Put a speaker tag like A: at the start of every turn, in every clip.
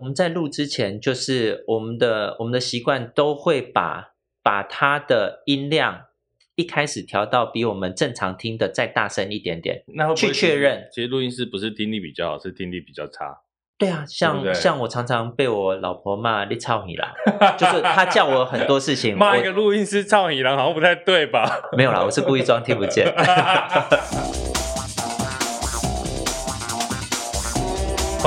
A: 我们在录之前，就是我们的我们的习惯都会把把它的音量一开始调到比我们正常听的再大声一点点，
B: 那会不会
A: 去确认。
B: 其实录音师不是听力比较好，是听力比较差。
A: 对啊，像像我常常被我老婆骂你操你啦，就是她叫我很多事情，
B: 骂一个录音师操你啦，好像不太对吧？
A: 没有啦，我是故意装听不见。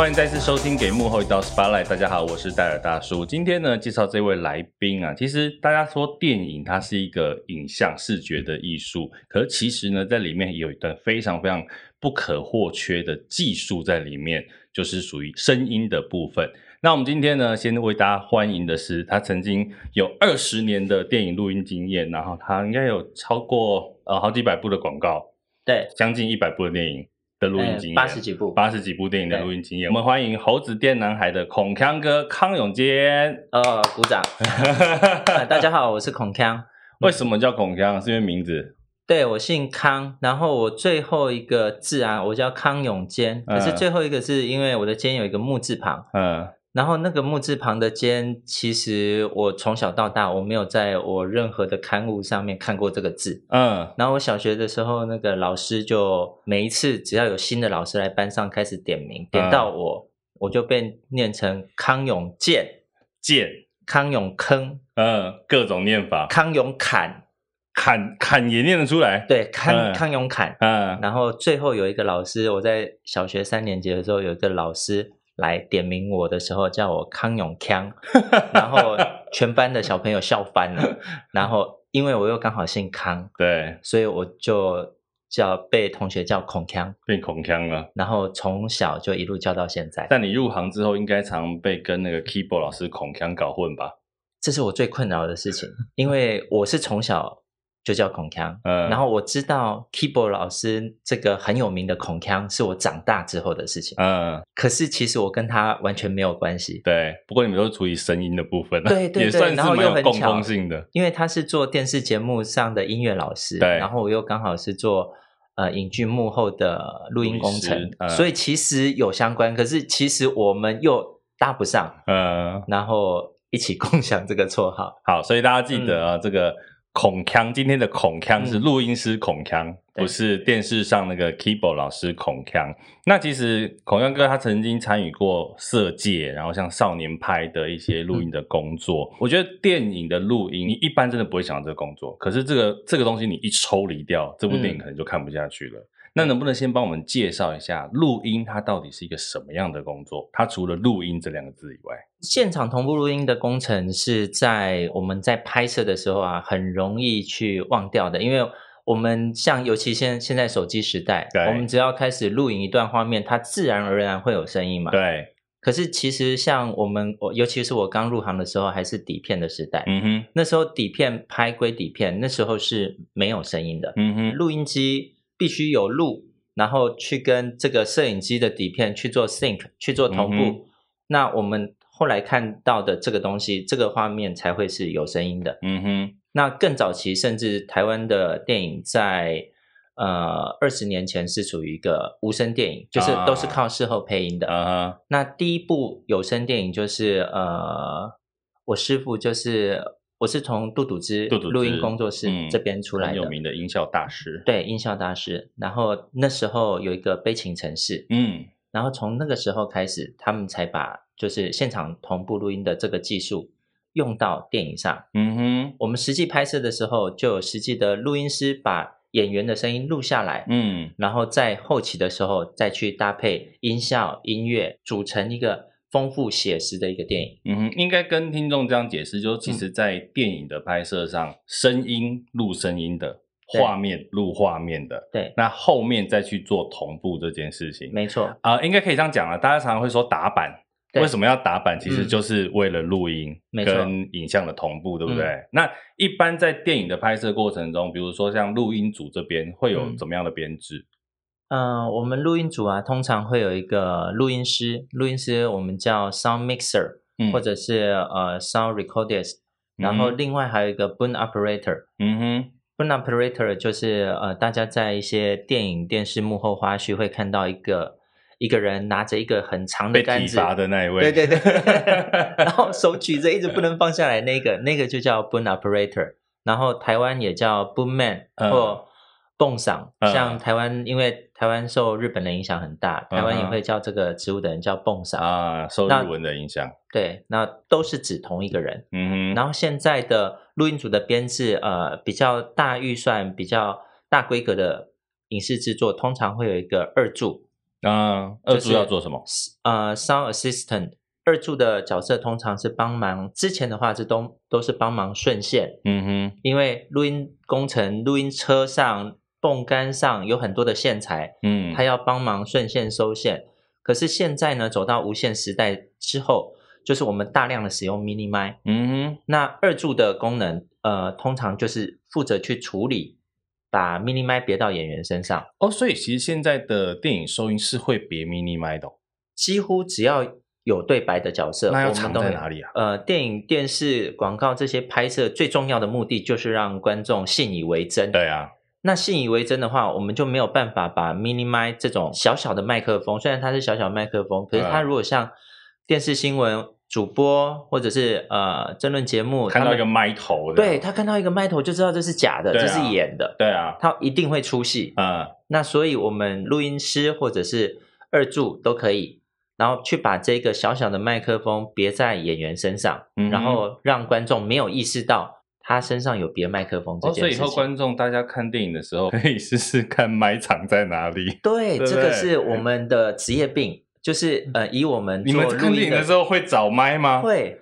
B: 欢迎再次收听《给幕后一道 Spotlight》，大家好，我是戴尔大叔。今天呢，介绍这位来宾啊，其实大家说电影它是一个影像视觉的艺术，可是其实呢，在里面有一段非常非常不可或缺的技术在里面，就是属于声音的部分。那我们今天呢，先为大家欢迎的是，他曾经有二十年的电影录音经验，然后他应该有超过呃好几百部的广告，
A: 对，
B: 将近一百部的电影。的录音经验，
A: 八十几部，
B: 八十几部电影的录音经验。我们欢迎猴子电男孩的孔锵哥康永坚。
A: 呃，鼓掌、呃。大家好，我是孔锵。
B: 为什么叫孔锵？是因为名字？
A: 对，我姓康，然后我最后一个字啊，我叫康永坚。可是最后一个是因为我的坚有一个木字旁。嗯。然后那个木字旁的坚，其实我从小到大我没有在我任何的刊物上面看过这个字。嗯，然后我小学的时候，那个老师就每一次只要有新的老师来班上开始点名，点到我，嗯、我就被念成康永健、
B: 健
A: 康永坑，
B: 嗯，各种念法，
A: 康永坎。
B: 砍砍也念得出来。
A: 对，康、嗯、康永砍，嗯，然后最后有一个老师，我在小学三年级的时候有一个老师。来点名我的时候叫我康永康，然后全班的小朋友笑翻了。然后因为我又刚好姓康，对，所以我就叫被同学叫孔康，
B: 变孔康了。
A: 然后从小就一路叫到现在。
B: 但你入行之后，应该常被跟那个 keyboard 老师孔康搞混吧？
A: 这是我最困扰的事情，因为我是从小。就叫孔锵，嗯，然后我知道 keyboard 老师这个很有名的孔锵是我长大之后的事情，嗯，可是其实我跟他完全没有关系，
B: 对，不过你们都是处于声音的部分，
A: 对对对，
B: 也算是
A: 然后又很
B: 共通性的，
A: 因为他是做电视节目上的音乐老师，对，然后我又刚好是做呃影剧幕后的录音工程，嗯，所以其实有相关，可是其实我们又搭不上，嗯，然后一起共享这个绰号，
B: 好，所以大家记得啊，嗯，这个。孔锵，今天的孔锵是录音师孔锵，嗯，不是电视上那个 keyboard 老师孔锵。那其实孔锵哥他曾经参与过色戒，然后像少年派的一些录音的工作。嗯、我觉得电影的录音，你一般真的不会想到这个工作。可是这个这个东西，你一抽离掉，这部电影可能就看不下去了。嗯那能不能先帮我们介绍一下录音，它到底是一个什么样的工作？它除了录音这两个字以外，
A: 现场同步录音的工程是在我们在拍摄的时候啊，很容易去忘掉的，因为我们像尤其现现在手机时代，我们只要开始录影一段画面，它自然而然会有声音嘛。
B: 对。
A: 可是其实像我们，尤其是我刚入行的时候，还是底片的时代，嗯哼，那时候底片拍归底片，那时候是没有声音的，嗯哼，录音机。必须有录，然后去跟这个摄影机的底片去做 sync，去做同步。嗯、那我们后来看到的这个东西，这个画面才会是有声音的。嗯哼。那更早期，甚至台湾的电影在呃二十年前是属于一个无声电影，就是都是靠事后配音的。啊。那第一部有声电影就是呃，我师父就是。我是从杜笃之录音工作室这边出来的，
B: 有名的音效大师。
A: 对，音效大师。然后那时候有一个悲情城市，嗯，然后从那个时候开始，他们才把就是现场同步录音的这个技术用到电影上。嗯哼，我们实际拍摄的时候，就有实际的录音师把演员的声音录下来，嗯，然后在后期的时候再去搭配音效、音乐，组成一个。丰富写实的一个电影，
B: 嗯哼，应该跟听众这样解释，就是其实，在电影的拍摄上，嗯、声音录声音的，画面录画面的，对，那后面再去做同步这件事情，
A: 没错，
B: 啊、呃，应该可以这样讲了。大家常常会说打板，为什么要打板？其实就是为了录音跟影像的同步，对不对？嗯、那一般在电影的拍摄过程中，比如说像录音组这边会有怎么样的编制？嗯
A: 嗯、呃，我们录音组啊，通常会有一个录音师，录音师我们叫 sound mixer，、嗯、或者是呃 sound recordist，、嗯、然后另外还有一个 boom operator，嗯哼，boom operator 就是呃大家在一些电影电视幕后花絮会看到一个一个人拿着一个很长的杆子，
B: 的那一位，
A: 对对对，然后手举着一直不能放下来，那个那个就叫 boom operator，然后台湾也叫 boom man 或蹦嗓，像台湾因为台湾受日本的影响很大，台湾也会叫这个植物的人叫蹦嗓
B: 啊，受日文的影响，
A: 对，那都是指同一个人，
B: 嗯哼，
A: 然后现在的录音组的编制，呃，比较大预算、比较大规格的影视制作，通常会有一个二助。
B: 啊，二助要做什么？
A: 呃，sound assistant，二助的角色通常是帮忙。之前的话是都都是帮忙顺线，
B: 嗯哼，
A: 因为录音工程、录音车上、泵杆上有很多的线材，
B: 嗯，
A: 他要帮忙顺线收线。可是现在呢，走到无线时代之后，就是我们大量的使用 mini mic，
B: 嗯哼，
A: 那二柱的功能，呃，通常就是负责去处理。把 mini mic 别到演员身上
B: 哦，所以其实现在的电影收音是会别 mini mic 的，
A: 几乎只要有对白的角色，
B: 那要藏在哪里啊？
A: 呃，电影、电视、广告这些拍摄最重要的目的就是让观众信以为真。
B: 对啊，
A: 那信以为真的话，我们就没有办法把 mini mic 这种小小的麦克风，虽然它是小小麦克风，可是它如果像电视新闻。主播或者是呃争论节目，
B: 看到一个麦头，
A: 对，他看到一个麦头就知道这是假的，啊、这是演的，
B: 对啊，
A: 他一定会出戏。
B: 嗯，
A: 那所以我们录音师或者是二助都可以，然后去把这个小小的麦克风别在演员身上，嗯、然后让观众没有意识到他身上有别麦克风这件事情。
B: 哦，所以以后观众大家看电影的时候可以试试看麦藏在哪里。
A: 对，对对，这个是我们的职业病。就是呃，以我们
B: 你们看电影的时候会找麦吗？
A: 会，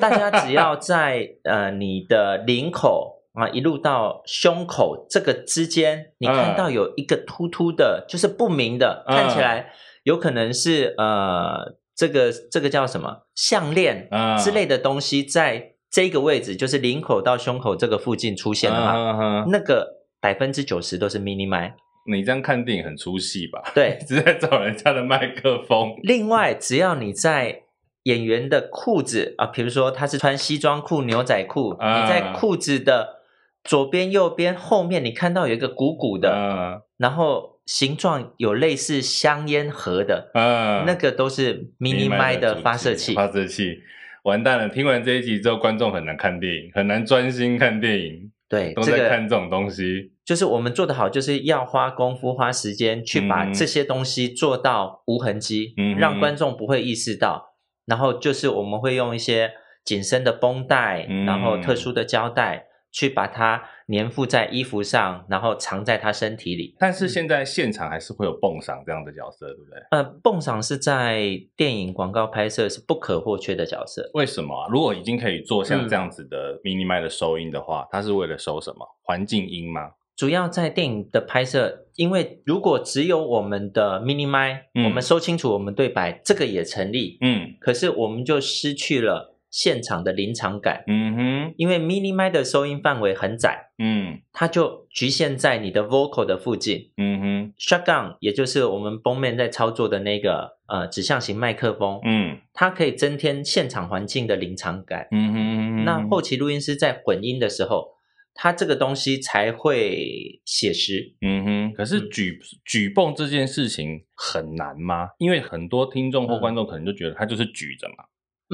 A: 大家只要在呃你的领口啊一路到胸口这个之间，你看到有一个突突的，就是不明的，看起来有可能是呃这个这个叫什么项链之类的东西，在这个位置，就是领口到胸口这个附近出现的话，那个百分之九十都是 mini mic。
B: 你这样看电影很出戏吧？
A: 对，
B: 一直在找人家的麦克风。
A: 另外，只要你在演员的裤子啊，比如说他是穿西装裤、牛仔裤，啊、你在裤子的左边、右边、后面，你看到有一个鼓鼓的，啊、然后形状有类似香烟盒的，啊、那个都是 mini mic 的发射器。
B: 发射器，完蛋了！听完这一集之后，观众很难看电影，很难专心看电影。
A: 对，
B: 都在看这种东西，
A: 就是我们做的好，就是要花功夫、花时间去把这些东西做到无痕迹，嗯、让观众不会意识到。然后就是我们会用一些紧身的绷带，嗯、然后特殊的胶带。去把它粘附在衣服上，然后藏在他身体里。
B: 但是现在现场还是会有蹦嗓这样的角色，对不对？
A: 呃，蹦嗓是在电影广告拍摄是不可或缺的角色。
B: 为什么啊？如果已经可以做像这样子的 mini mic 的收音的话，嗯、它是为了收什么？环境音吗？
A: 主要在电影的拍摄，因为如果只有我们的 mini mic，嗯、我们收清楚我们对白，这个也成立。
B: 嗯，
A: 可是我们就失去了。现场的临场感，
B: 嗯哼，
A: 因为 mini mic 的收音范围很窄，
B: 嗯，
A: 它就局限在你的 vocal 的附近，
B: 嗯哼
A: ，shotgun 也就是我们 boom man 在操作的那个呃指向型麦克风，
B: 嗯，
A: 它可以增添现场环境的临场感，
B: 嗯哼，
A: 那后期录音师在混音的时候，它这个东西才会写实，
B: 嗯哼。可是举、嗯、举泵这件事情很难吗？因为很多听众或观众可能就觉得它就是举着嘛。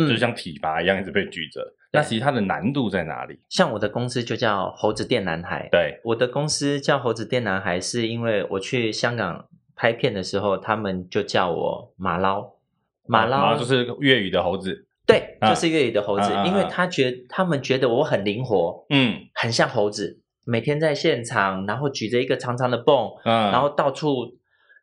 B: 就像体罚一样，一直被举着。那其实它的难度在哪里？
A: 像我的公司就叫猴子电男孩。
B: 对，
A: 我的公司叫猴子电男孩，是因为我去香港拍片的时候，他们就叫我马捞。马捞、
B: 啊、就是粤语的猴子。
A: 对，就是粤语的猴子，啊、因为他觉得他们觉得我很灵活，
B: 嗯，
A: 很像猴子，每天在现场，然后举着一个长长的泵，
B: 嗯，
A: 然后到处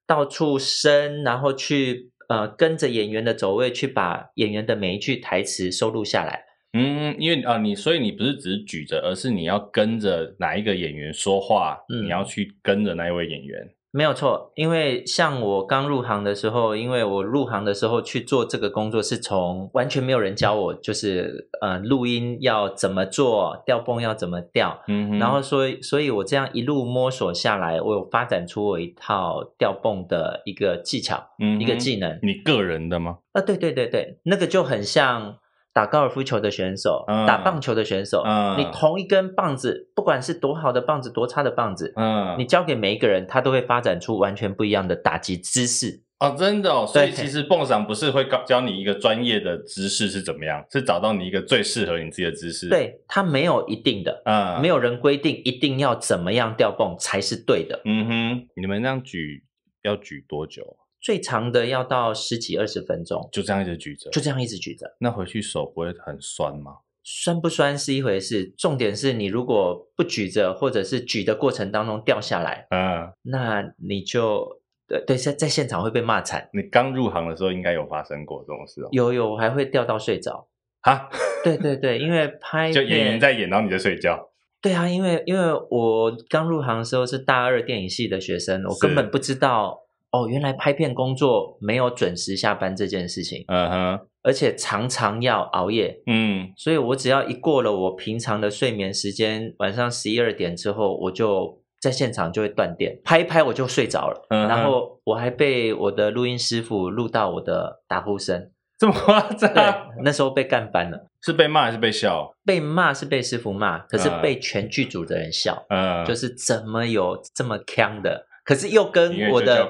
A: 到处伸，然后去。呃，跟着演员的走位去把演员的每一句台词收录下来。
B: 嗯，因为啊、呃，你所以你不是只是举着，而是你要跟着哪一个演员说话，嗯、你要去跟着那一位演员。
A: 没有错，因为像我刚入行的时候，因为我入行的时候去做这个工作，是从完全没有人教我，就是呃录音要怎么做，调泵要怎么调，
B: 嗯，
A: 然后所以所以我这样一路摸索下来，我有发展出我一套调泵的一个技巧，
B: 嗯，
A: 一个技能。
B: 你个人的吗？
A: 啊，对对对对，那个就很像。打高尔夫球的选手，嗯、打棒球的选手，
B: 嗯、
A: 你同一根棒子，不管是多好的棒子，多差的棒子，
B: 嗯、
A: 你交给每一个人，他都会发展出完全不一样的打击姿势。
B: 哦，真的哦，所以其实蹦赏不是会教教你一个专业的姿势是怎么样，是找到你一个最适合你自己的姿势。
A: 对，它没有一定的，嗯，没有人规定一定要怎么样吊蹦才是对的。
B: 嗯哼，你们这样举要举多久？
A: 最长的要到十几二十分钟，
B: 就这样一直举着，
A: 就这样一直举着。
B: 那回去手不会很酸吗？
A: 酸不酸是一回事，重点是你如果不举着，或者是举的过程当中掉下来，嗯，那你就。对对，在在现场会被骂惨。
B: 你刚入行的时候应该有发生过这种事哦。
A: 有有，我还会掉到睡着。
B: 哈，
A: 对对对，因为拍
B: 就演员在演，然后你在睡觉。
A: 对啊，因为因为我刚入行的时候是大二电影系的学生，我根本不知道哦，原来拍片工作没有准时下班这件事情。嗯哼，而且常常要熬夜。嗯，所以我只要一过了我平常的睡眠时间，晚上十一二点之后，我就。在现场就会断电，拍一拍我就睡着了，嗯、然后我还被我的录音师傅录到我的打呼声，
B: 这么夸张？
A: 对，那时候被干翻了，
B: 是被骂还是被笑？
A: 被骂是被师傅骂，可是被全剧组的人笑，嗯，就是怎么有这么锵的？可是又跟我的，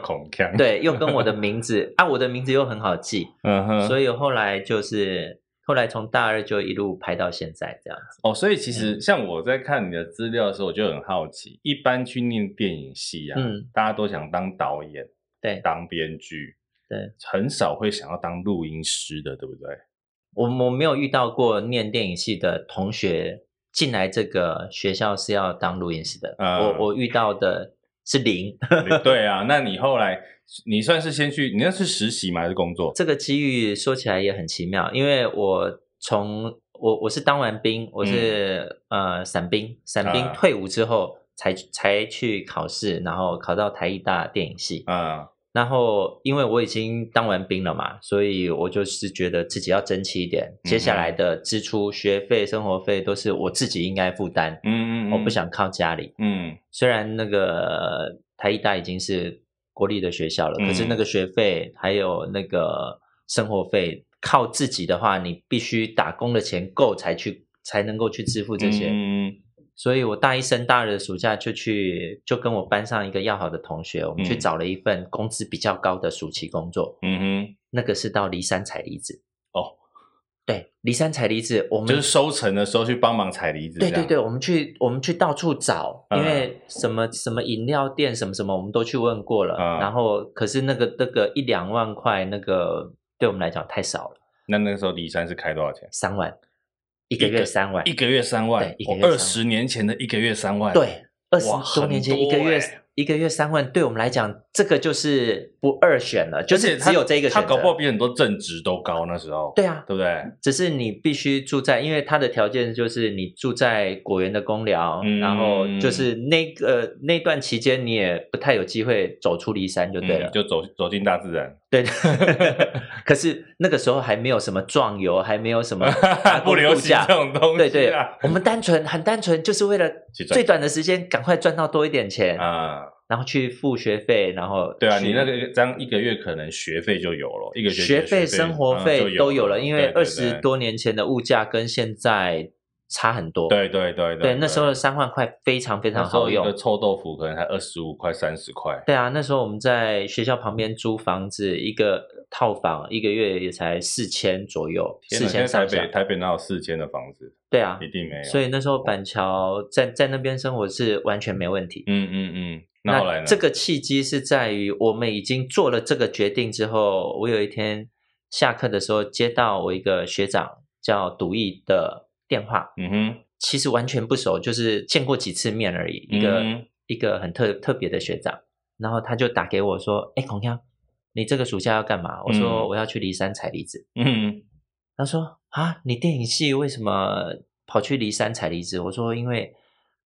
A: 对，又跟我的名字 啊，我的名字又很好记，嗯哼，所以后来就是。后来从大二就一路拍到现在这样子。
B: 哦，所以其实像我在看你的资料的时候，我就很好奇，一般去念电影系啊，嗯，大家都想当导演，
A: 对，
B: 当编剧，
A: 对，
B: 很少会想要当录音师的，对不对？
A: 我我没有遇到过念电影系的同学进来这个学校是要当录音师的，嗯，我我遇到的是零。
B: 对啊，那你后来？你算是先去，你那是实习吗？还是工作？
A: 这个机遇说起来也很奇妙，因为我从我我是当完兵，我是、嗯、呃伞兵，伞兵退伍之后才、啊、才去考试，然后考到台艺大电影系。啊，然后因为我已经当完兵了嘛，所以我就是觉得自己要争气一点，嗯、接下来的支出、学费、生活费都是我自己应该负担。嗯嗯，嗯，我不想靠家里。嗯，虽然那个台艺大已经是。国立的学校了，可是那个学费还有那个生活费，靠自己的话，你必须打工的钱够才去才能够去支付这些。嗯，所以我大一升大二的暑假就去，就跟我班上一个要好的同学，我们去找了一份工资比较高的暑期工作。嗯哼，那个是到骊山采梨子。哦。对，骊山采梨子，我们
B: 就是收成的时候去帮忙采梨子。
A: 对对对，我们去我们去到处找，因为什么什么饮料店什么什么，我们都去问过了。嗯、然后，可是那个那个一两万块，那个对我们来讲太少了。
B: 那那个时候骊山是开多少钱？
A: 三万，一个月三万，
B: 一个月三万。二十年前的一个月三万，
A: 对，二十多年前一个月。一个月三万，对我们来讲，这个就是不二选了，就是只有这一个选择。
B: 他搞不好比很多正职都高那时候。
A: 对啊，
B: 对不对？
A: 只是你必须住在，因为他的条件就是你住在果园的公寮，嗯、然后就是那个那段期间你也不太有机会走出梨山，就对了，嗯、
B: 就走走进大自然。
A: 对，可是那个时候还没有什么壮游，还没有什么
B: 不流行这种东西。
A: 对对，我们单纯很单纯，就是为了最短的时间赶快赚到多一点钱啊。然后去付学费，然后
B: 对啊，你那个这样一个月可能学费就有了，一个
A: 学费、生活费都有了，因为二十多年前的物价跟现在差很多。
B: 对对对对，
A: 那时候的三万块非常非常好用，
B: 一个臭豆腐可能才二十五块、三十块。
A: 对啊，那时候我们在学校旁边租房子，一个套房一个月也才四千左右，四千上下。
B: 台北台北哪有四千的房子？
A: 对啊，
B: 一定没有。
A: 所以那时候板桥在在那边生活是完全没问题。
B: 嗯嗯嗯。
A: 那这个契机是在于我们已经做了这个决定之后，我有一天下课的时候接到我一个学长叫赌毅的电话，嗯哼，其实完全不熟，就是见过几次面而已，一个、嗯、一个很特特别的学长，然后他就打给我说：“哎，孔锵，你这个暑假要干嘛？”我说：“我要去梨山采梨子。”嗯，他说：“啊，你电影系为什么跑去梨山采梨子？”我说：“因为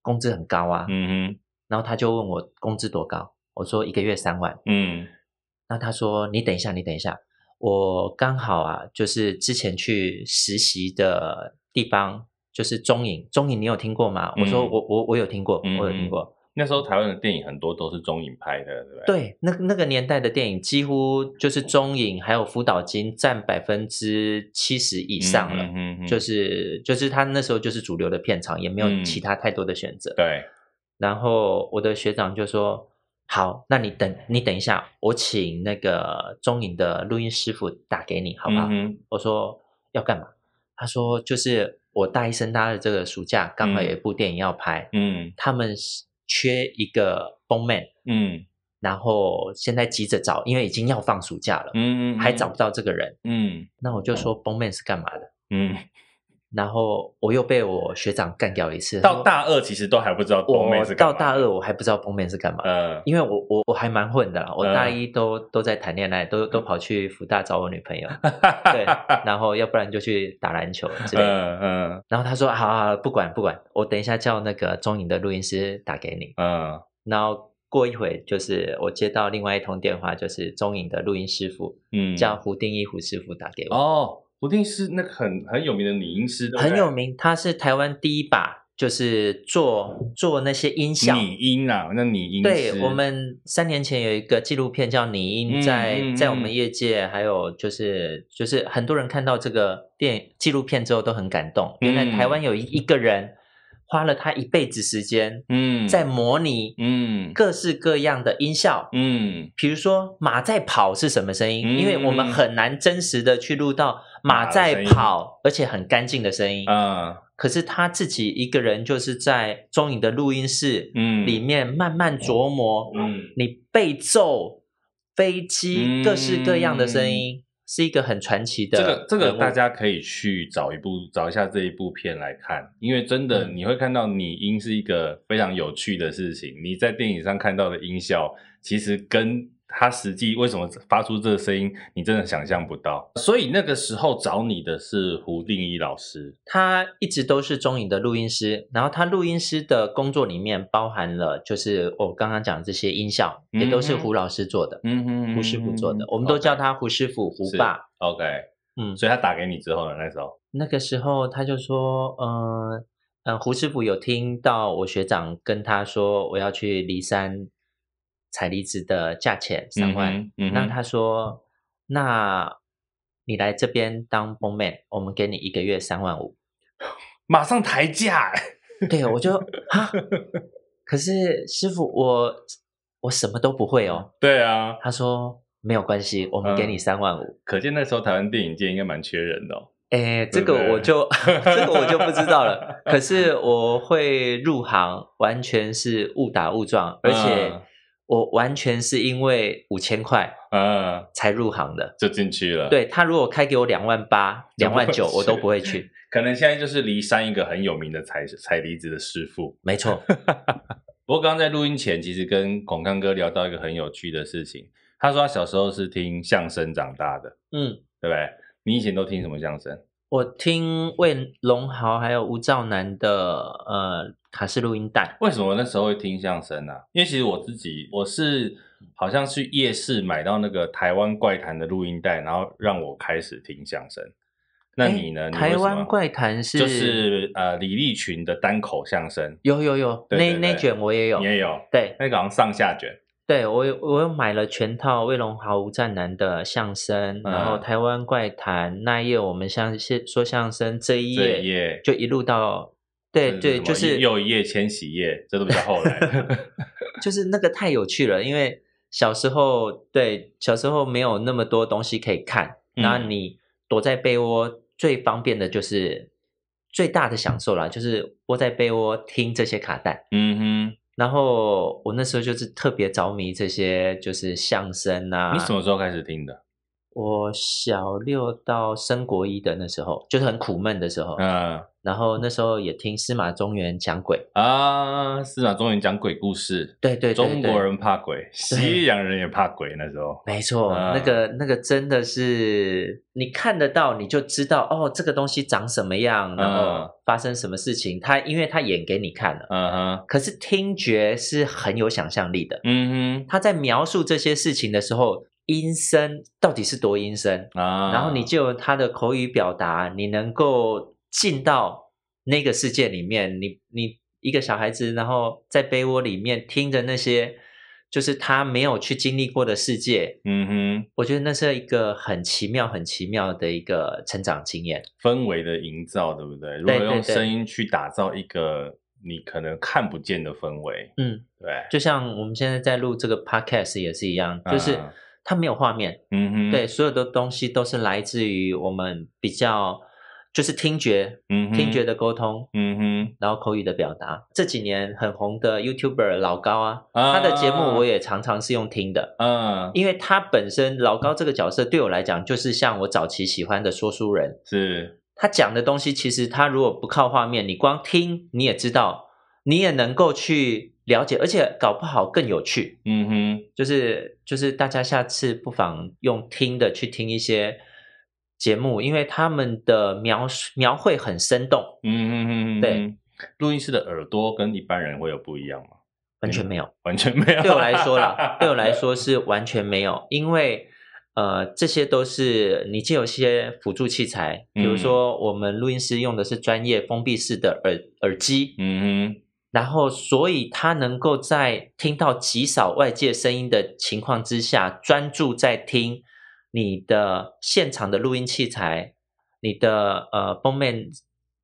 A: 工资很高啊。”嗯哼。然后他就问我工资多高，我说一个月三万。嗯，那他说你等一下，你等一下，我刚好啊，就是之前去实习的地方就是中影，中影你有听过吗？嗯、我说我我我有听过，我有听过。
B: 那时候台湾的电影很多都是中影拍的，对不对？
A: 对，那那个年代的电影几乎就是中影还有辅导金占百分之七十以上了，嗯嗯嗯、就是就是他那时候就是主流的片场，也没有其他太多的选择。
B: 嗯、对。
A: 然后我的学长就说：“好，那你等你等一下，我请那个中影的录音师傅打给你，好不好？嗯、我说要干嘛？他说就是我大一升大二这个暑假刚好有一部电影要拍，嗯，他们缺一个 Boneman，嗯。然后现在急着找，因为已经要放暑假了，嗯，还找不到这个人，嗯，那我就说 Boneman 是干嘛的，嗯，然后我又被我学长干掉一次。
B: 到大二其实都还不知道 Boneman 是干嘛。
A: 到大二我还不知道 Boneman 是干嘛，嗯，因为我我我还蛮混的啦，我大一都都在谈恋爱，都都跑去福大找我女朋友，对，然后要不然就去打篮球之类的，嗯，然后他说好好，不管不管，我等一下叫那个中影的录音师打给你，嗯，然后。过一会，就是我接到另外一通电话，就是中影的录音师傅，嗯，叫胡定一胡师傅打给我。
B: 哦，胡定一是那个很很有名的拟音师，
A: 很有名，他是台湾第一把，就是做做那些音效
B: 拟音啊，那拟音。
A: 对，我们三年前有一个纪录片叫拟音，在、嗯、在我们业界，还有就是就是很多人看到这个电影纪录片之后都很感动，原来台湾有一一个人。花了他一辈子时间，嗯，在模拟，嗯，各式各样的音效，嗯，比如说马在跑是什么声音？嗯，因为我们很难真实的去录到马在跑，而且很干净的声音，嗯，可是他自己一个人就是在中影的录音室，嗯，里面慢慢琢磨，嗯，你被揍飞机各式各样的声音。是一个很传奇的，
B: 这个这个大家可以去找一部找一下这一部片来看，因为真的你会看到拟音是一个非常有趣的事情。你在电影上看到的音效，其实跟他实际为什么发出这个声音，你真的想象不到。所以那个时候找你的是胡定一老师，
A: 他一直都是中影的录音师，然后他录音师的工作里面包含了，就是我刚刚讲的这些音效，嗯、也都是胡老师做的，嗯哼，胡师傅做的，我们都叫他胡师傅、胡爸。
B: OK，嗯，所以他打给你之后呢，那时候，
A: 那个时候他就说，嗯、呃、嗯、呃，胡师傅有听到我学长跟他说，我要去骊山。采离子的价钱三万，嗯嗯、那他说，那你来这边当 Boneman，我们给你一个月三万五，
B: 马上抬价。
A: 对，我就 哈，可是师傅，我我什么都不会哦。
B: 对啊，
A: 他说没有关系，我们给你三万五、嗯。
B: 可见那时候台湾电影界应该蛮缺人的哦。
A: 哎，这个我就 这个我就不知道了。可是我会入行，完全是误打误撞，而且。嗯我完全是因为五千块，嗯，才入行的，
B: 就进去了。
A: 对，他如果开给我两万八、两万九，我都不会去。
B: 可能现在就是梨山一个很有名的采采离子的师傅。
A: 没错。
B: 不过刚刚在录音前，其实跟孔康哥聊到一个很有趣的事情。他说他小时候是听相声长大的，嗯，对不对？你以前都听什么相声？
A: 我听魏龙豪还有吴兆南的呃卡式录音带。
B: 为什么那时候会听相声呢、啊？因为其实我自己我是好像去夜市买到那个台湾怪谈的录音带，然后让我开始听相声。那你呢？
A: 台湾怪谈是
B: 就是呃李立群的单口相声。
A: 有有有，那那卷我也有，
B: 你也有。
A: 对，
B: 那个好像上下卷。
A: 对，我有我有买了全套魏龙豪、吴占南的相声，嗯、然后台湾怪谈那一页，我们相说相声这一页就一路到对对，就是
B: 又一页千禧页，这都比较后来，
A: 就是那个太有趣了，因为小时候对小时候没有那么多东西可以看，然后你躲在被窝最方便的就是最大的享受啦，就是窝在被窝听这些卡带，嗯哼。然后我那时候就是特别着迷这些，就是相声啊。
B: 你什么时候开始听的？
A: 我小六到升国一的那时候，就是很苦闷的时候。嗯。然后那时候也听司马中原讲鬼
B: 啊，司马中原讲鬼故事。
A: 对对，对，
B: 中国人怕鬼，西洋人也怕鬼。那时候
A: 没错，那个那个真的是你看得到，你就知道哦，这个东西长什么样，然后发生什么事情。他因为他演给你看了，嗯哼。可是听觉是很有想象力的，嗯哼。他在描述这些事情的时候，阴森到底是多阴森啊？然后你就他的口语表达，你能够。进到那个世界里面，你你一个小孩子，然后在被窝里面听着那些，就是他没有去经历过的世界，嗯哼，我觉得那是一个很奇妙、很奇妙的一个成长经验，
B: 氛围的营造，对不对？如果用声音去打造一个你可能看不见的氛围。
A: 嗯，
B: 对，
A: 就像我们现在在录这个 podcast 也是一样，就是它没有画面。嗯哼，对，所有的东西都是来自于我们比较。就是听觉，嗯，听觉的沟通，嗯哼，然后口语的表达。这几年很红的 YouTuber 老高啊，啊他的节目我也常常是用听的，嗯，因为他本身老高这个角色对我来讲，就是像我早期喜欢的说书人，是。他讲的东西，其实他如果不靠画面，你光听你也知道，你也能够去了解，而且搞不好更有趣，嗯哼，就是就是大家下次不妨用听的去听一些。节目，因为他们的描述描绘很生动，嗯嗯嗯，对，
B: 录音师的耳朵跟一般人会有不一样吗？
A: 完全没有，
B: 完全没有。
A: 对我来说啦，对我来说是完全没有，因为呃，这些都是你借有些辅助器材，比如说我们录音师用的是专业封闭式的耳耳机，嗯哼，然后所以他能够在听到极少外界声音的情况之下，专注在听。你的现场的录音器材，你的呃封面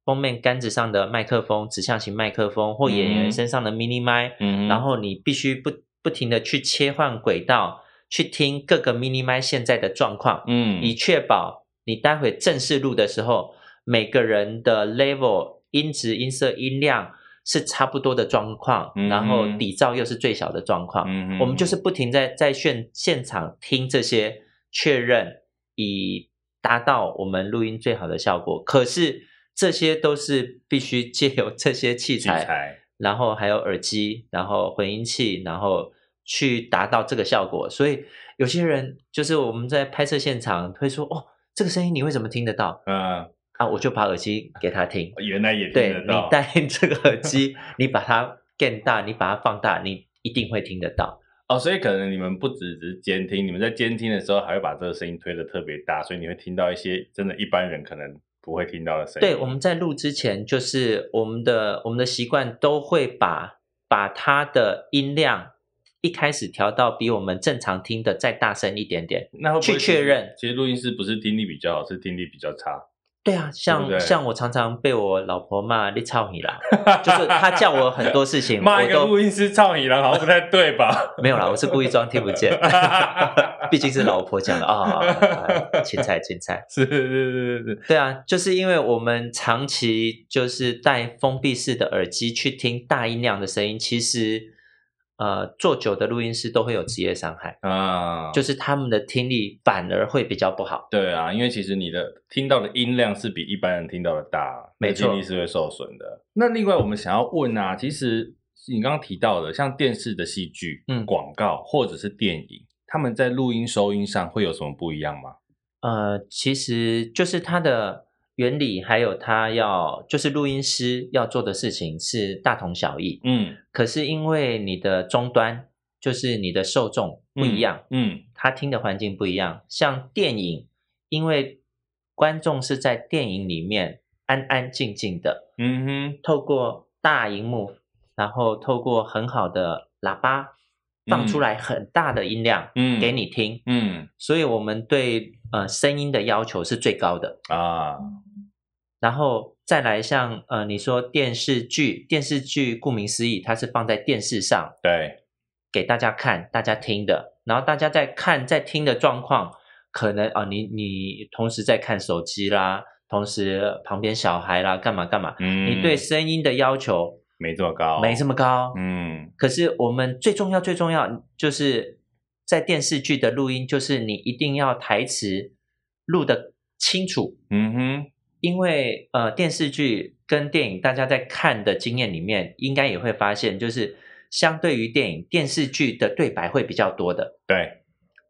A: 封面杆子上的麦克风，指向型麦克风，或演员身上的 mini 麦，嗯，然后你必须不不停的去切换轨道，去听各个 mini 麦现在的状况，嗯，以确保你待会正式录的时候，每个人的 level 音质、音色、音量是差不多的状况，嗯，然后底噪又是最小的状况，嗯，我们就是不停在在现现场听这些。确认以达到我们录音最好的效果，可是这些都是必须借由这些器材，器材然后还有耳机，然后混音器，然后去达到这个效果。所以有些人就是我们在拍摄现场会说：“哦，这个声音你为什么听得到？”嗯啊，我就把耳机给他听，
B: 原来也听得到。
A: 对，你戴 这个耳机，你把它变大，你把它放大，你一定会听得到。
B: 哦，所以可能你们不只是监听，你们在监听的时候还会把这个声音推的特别大，所以你会听到一些真的一般人可能不会听到的声音。
A: 对，我们在录之前，就是我们的我们的习惯都会把把它的音量一开始调到比我们正常听的再大声一点点，
B: 那会不会
A: 去确认。
B: 其实录音师不是听力比较好，是听力比较差。
A: 对啊，像像我常常被我老婆骂你操你啦，就是她叫我很多事情，
B: 骂一个录音师操你啦，好像不太对吧？
A: 没有啦，我是故意装听不见，毕竟是老婆讲的啊。青菜青菜，
B: 是是是是是，
A: 对啊，就是因为我们长期就是戴封闭式的耳机去听大音量的声音，其实。呃，做久的录音师都会有职业伤害啊，就是他们的听力反而会比较不好。
B: 对啊，因为其实你的听到的音量是比一般人听到的大，没错，听力是会受损的。那另外我们想要问啊，其实你刚刚提到的，像电视的戏剧、嗯，广告或者是电影，他们在录音收音上会有什么不一样吗？
A: 呃，其实就是它的。原理还有他要就是录音师要做的事情是大同小异，嗯，可是因为你的终端就是你的受众不一样，嗯，嗯，他听的环境不一样。像电影，因为观众是在电影里面安安静静的，嗯哼，透过大荧幕，然后透过很好的喇叭放出来很大的音量，嗯，给你听，嗯，嗯，所以我们对呃声音的要求是最高的啊。然后再来像呃，你说电视剧，电视剧顾名思义，它是放在电视上，
B: 对，
A: 给大家看、大家听的。然后大家在看、在听的状况，可能啊、呃，你你同时在看手机啦，同时旁边小孩啦，干嘛干嘛，嗯，你对声音的要求
B: 没这么高，
A: 没这么高，嗯。可是我们最重要、最重要就是在电视剧的录音，就是你一定要台词录的清楚，嗯哼。因为呃，电视剧跟电影，大家在看的经验里面，应该也会发现，就是相对于电影，电视剧的对白会比较多的。
B: 对，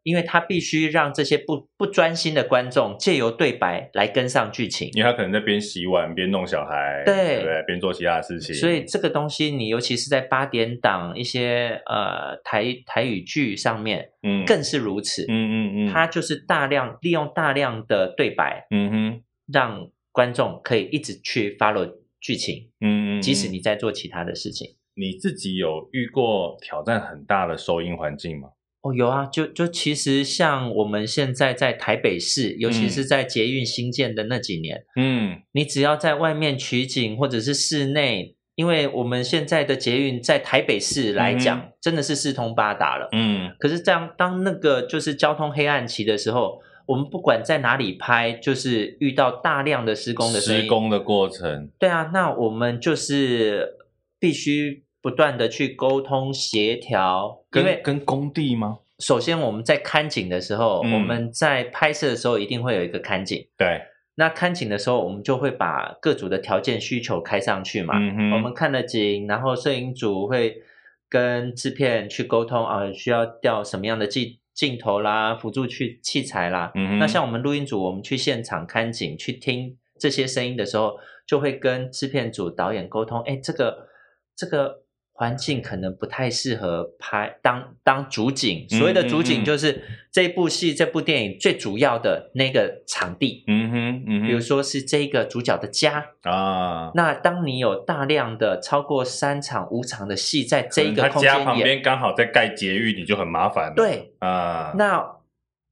A: 因为他必须让这些不不专心的观众借由对白来跟上剧情。
B: 因为他可能在边洗碗边弄小孩，对，对？边做其他的事情。
A: 所以这个东西，你尤其是在八点档一些呃台台语剧上面，嗯，更是如此。嗯嗯嗯，他就是大量利用大量的对白，嗯哼，让。观众可以一直去 follow 剧情，嗯，即使你在做其他的事情。
B: 你自己有遇过挑战很大的收音环境吗？
A: 哦，有啊，就就其实像我们现在在台北市，尤其是在捷运新建的那几年，嗯，你只要在外面取景或者是室内，因为我们现在的捷运在台北市来讲，嗯、真的是四通八达了。嗯，可是这样当那个就是交通黑暗期的时候，我们不管在哪里拍，就是遇到大量的施工的
B: 施工的过程。
A: 对啊，那我们就是必须不断的去沟通协调，
B: 跟
A: 因为
B: 跟工地吗？
A: 首先我们在看景的时候，嗯、我们在拍摄的时候一定会有一个看景。
B: 对。
A: 那看景的时候，我们就会把各组的条件需求开上去嘛。嗯哼。我们看了景，然后摄影组会跟制片去沟通啊，需要调什么样的镜镜头啦、辅助去器材啦。嗯。那像我们录音组，我们去现场看景、去听这些声音的时候，就会跟制片组、导演沟通。哎，这个这个。环境可能不太适合拍当当主景，所谓的主景就是这部戏、这部电影最主要的那个场地。嗯哼，嗯哼，比如说是这个主角的家啊。那当你有大量的超过三场、五场的戏在这一个空间，他家
B: 旁边刚好在盖捷运，你就很麻烦了。
A: 对啊，那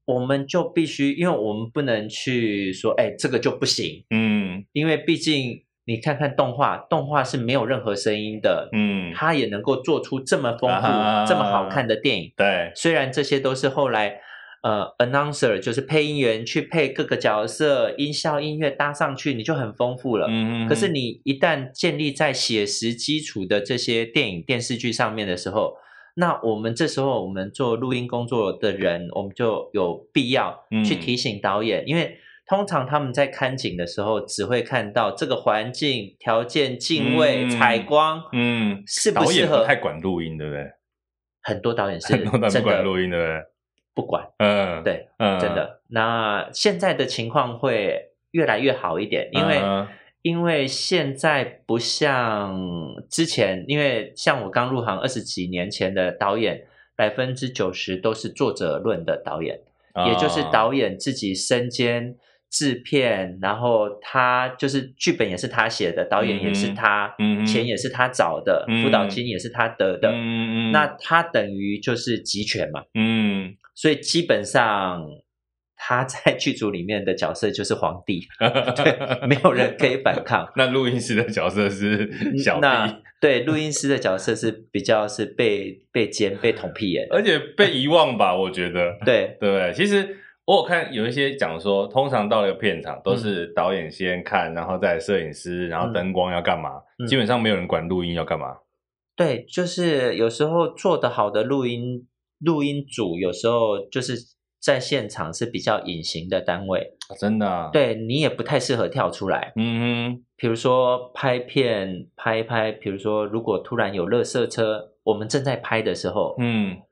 A: 我们就必须，因为我们不能去说，哎，这个就不行。嗯，因为毕竟。你看看动画，动画是没有任何声音的，嗯，它也能够做出这么丰富、啊、这么好看的电影。
B: 对，
A: 虽然这些都是后来，呃，announcer 就是配音员去配各个角色，音效、音乐搭上去，你就很丰富了。嗯，可是你一旦建立在写实基础的这些电影、电视剧上面的时候，那我们这时候我们做录音工作的人，我们就有必要去提醒导演，嗯、因为。通常他们在看景的时候，只会看到这个环境条件、镜位、采光，嗯，适不适合？
B: 太管录音，对不对？
A: 很多导演是
B: 很多导演不管录音，对不对？
A: 不管，嗯，对，嗯，真的。那现在的情况会越来越好一点，因为、嗯、因为现在不像之前，因为像我刚入行二十几年前的导演，百分之九十都是作者论的导演，嗯、也就是导演自己身兼。制片，然后他就是剧本也是他写的，导演也是他，嗯、钱也是他找的，辅、嗯、导金也是他得的，嗯、那他等于就是集权嘛，嗯，所以基本上他在剧组里面的角色就是皇帝，对，没有人可以反抗。
B: 那录音师的角色是小弟，
A: 对，录音师的角色是比较是被被奸被捅屁眼，
B: 而且被遗忘吧，我觉得，
A: 对。
B: 对，其实。我有看有一些讲说，通常到了片场都是导演先看，嗯、然后再摄影师，然后灯光要干嘛，嗯、基本上没有人管录音要干嘛。
A: 对，就是有时候做得好的录音录音组，有时候就是在现场是比较隐形的单位。
B: 啊、真的、啊？
A: 对，你也不太适合跳出来。嗯哼，比如说拍片拍一拍，比如说如果突然有垃圾车，我们正在拍的时候，嗯，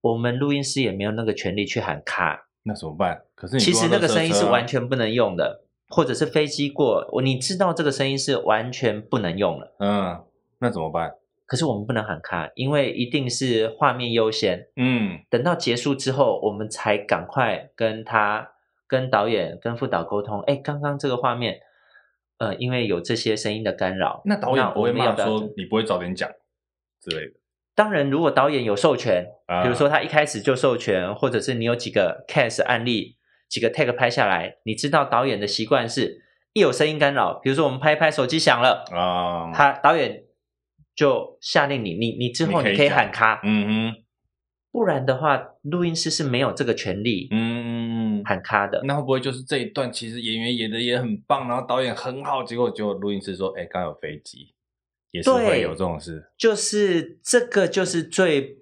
A: 我们录音师也没有那个权利去喊卡。
B: 那怎么办？可是你
A: 其实那个声音是完全不能用的，或者是飞机过，你知道这个声音是完全不能用了。
B: 嗯，那怎么办？
A: 可是我们不能喊卡，因为一定是画面优先。嗯，等到结束之后，我们才赶快跟他、跟导演、跟副导沟通。哎，刚刚这个画面，呃，因为有这些声音的干扰，
B: 那导演不会骂说你不会早点讲之类的。
A: 当然，如果导演有授权，比如说他一开始就授权，啊、或者是你有几个 case 案例，几个 take 拍下来，你知道导演的习惯是，一有声音干扰，比如说我们拍一拍手机响了，啊，他导演就下令你，你你之后你可以喊卡，嗯哼，不然的话，录音师是没有这个权利，嗯，喊卡的。
B: 那会不会就是这一段其实演员演的也很棒，然后导演很好，结果就录音师说，哎，刚有飞机。也是会有这种事，
A: 就是这个就是最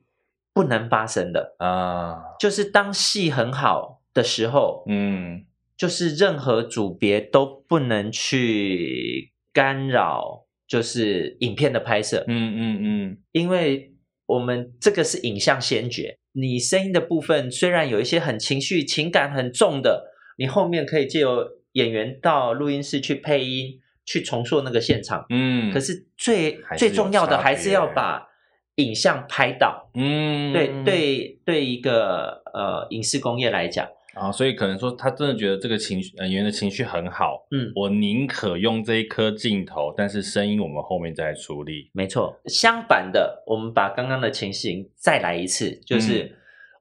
A: 不能发生的啊！就是当戏很好的时候，嗯，就是任何组别都不能去干扰，就是影片的拍摄，嗯嗯嗯，嗯因为我们这个是影像先决，你声音的部分虽然有一些很情绪、情感很重的，你后面可以借由演员到录音室去配音。去重塑那个现场，嗯，可是最是最重要的还是要把影像拍到，嗯，对对对，一个呃影视工业来讲。
B: 啊，所以可能说他真的觉得这个情绪演员的情绪很好，嗯，我宁可用这一颗镜头，但是声音我们后面再处理，
A: 没错。相反的，我们把刚刚的情形再来一次，就是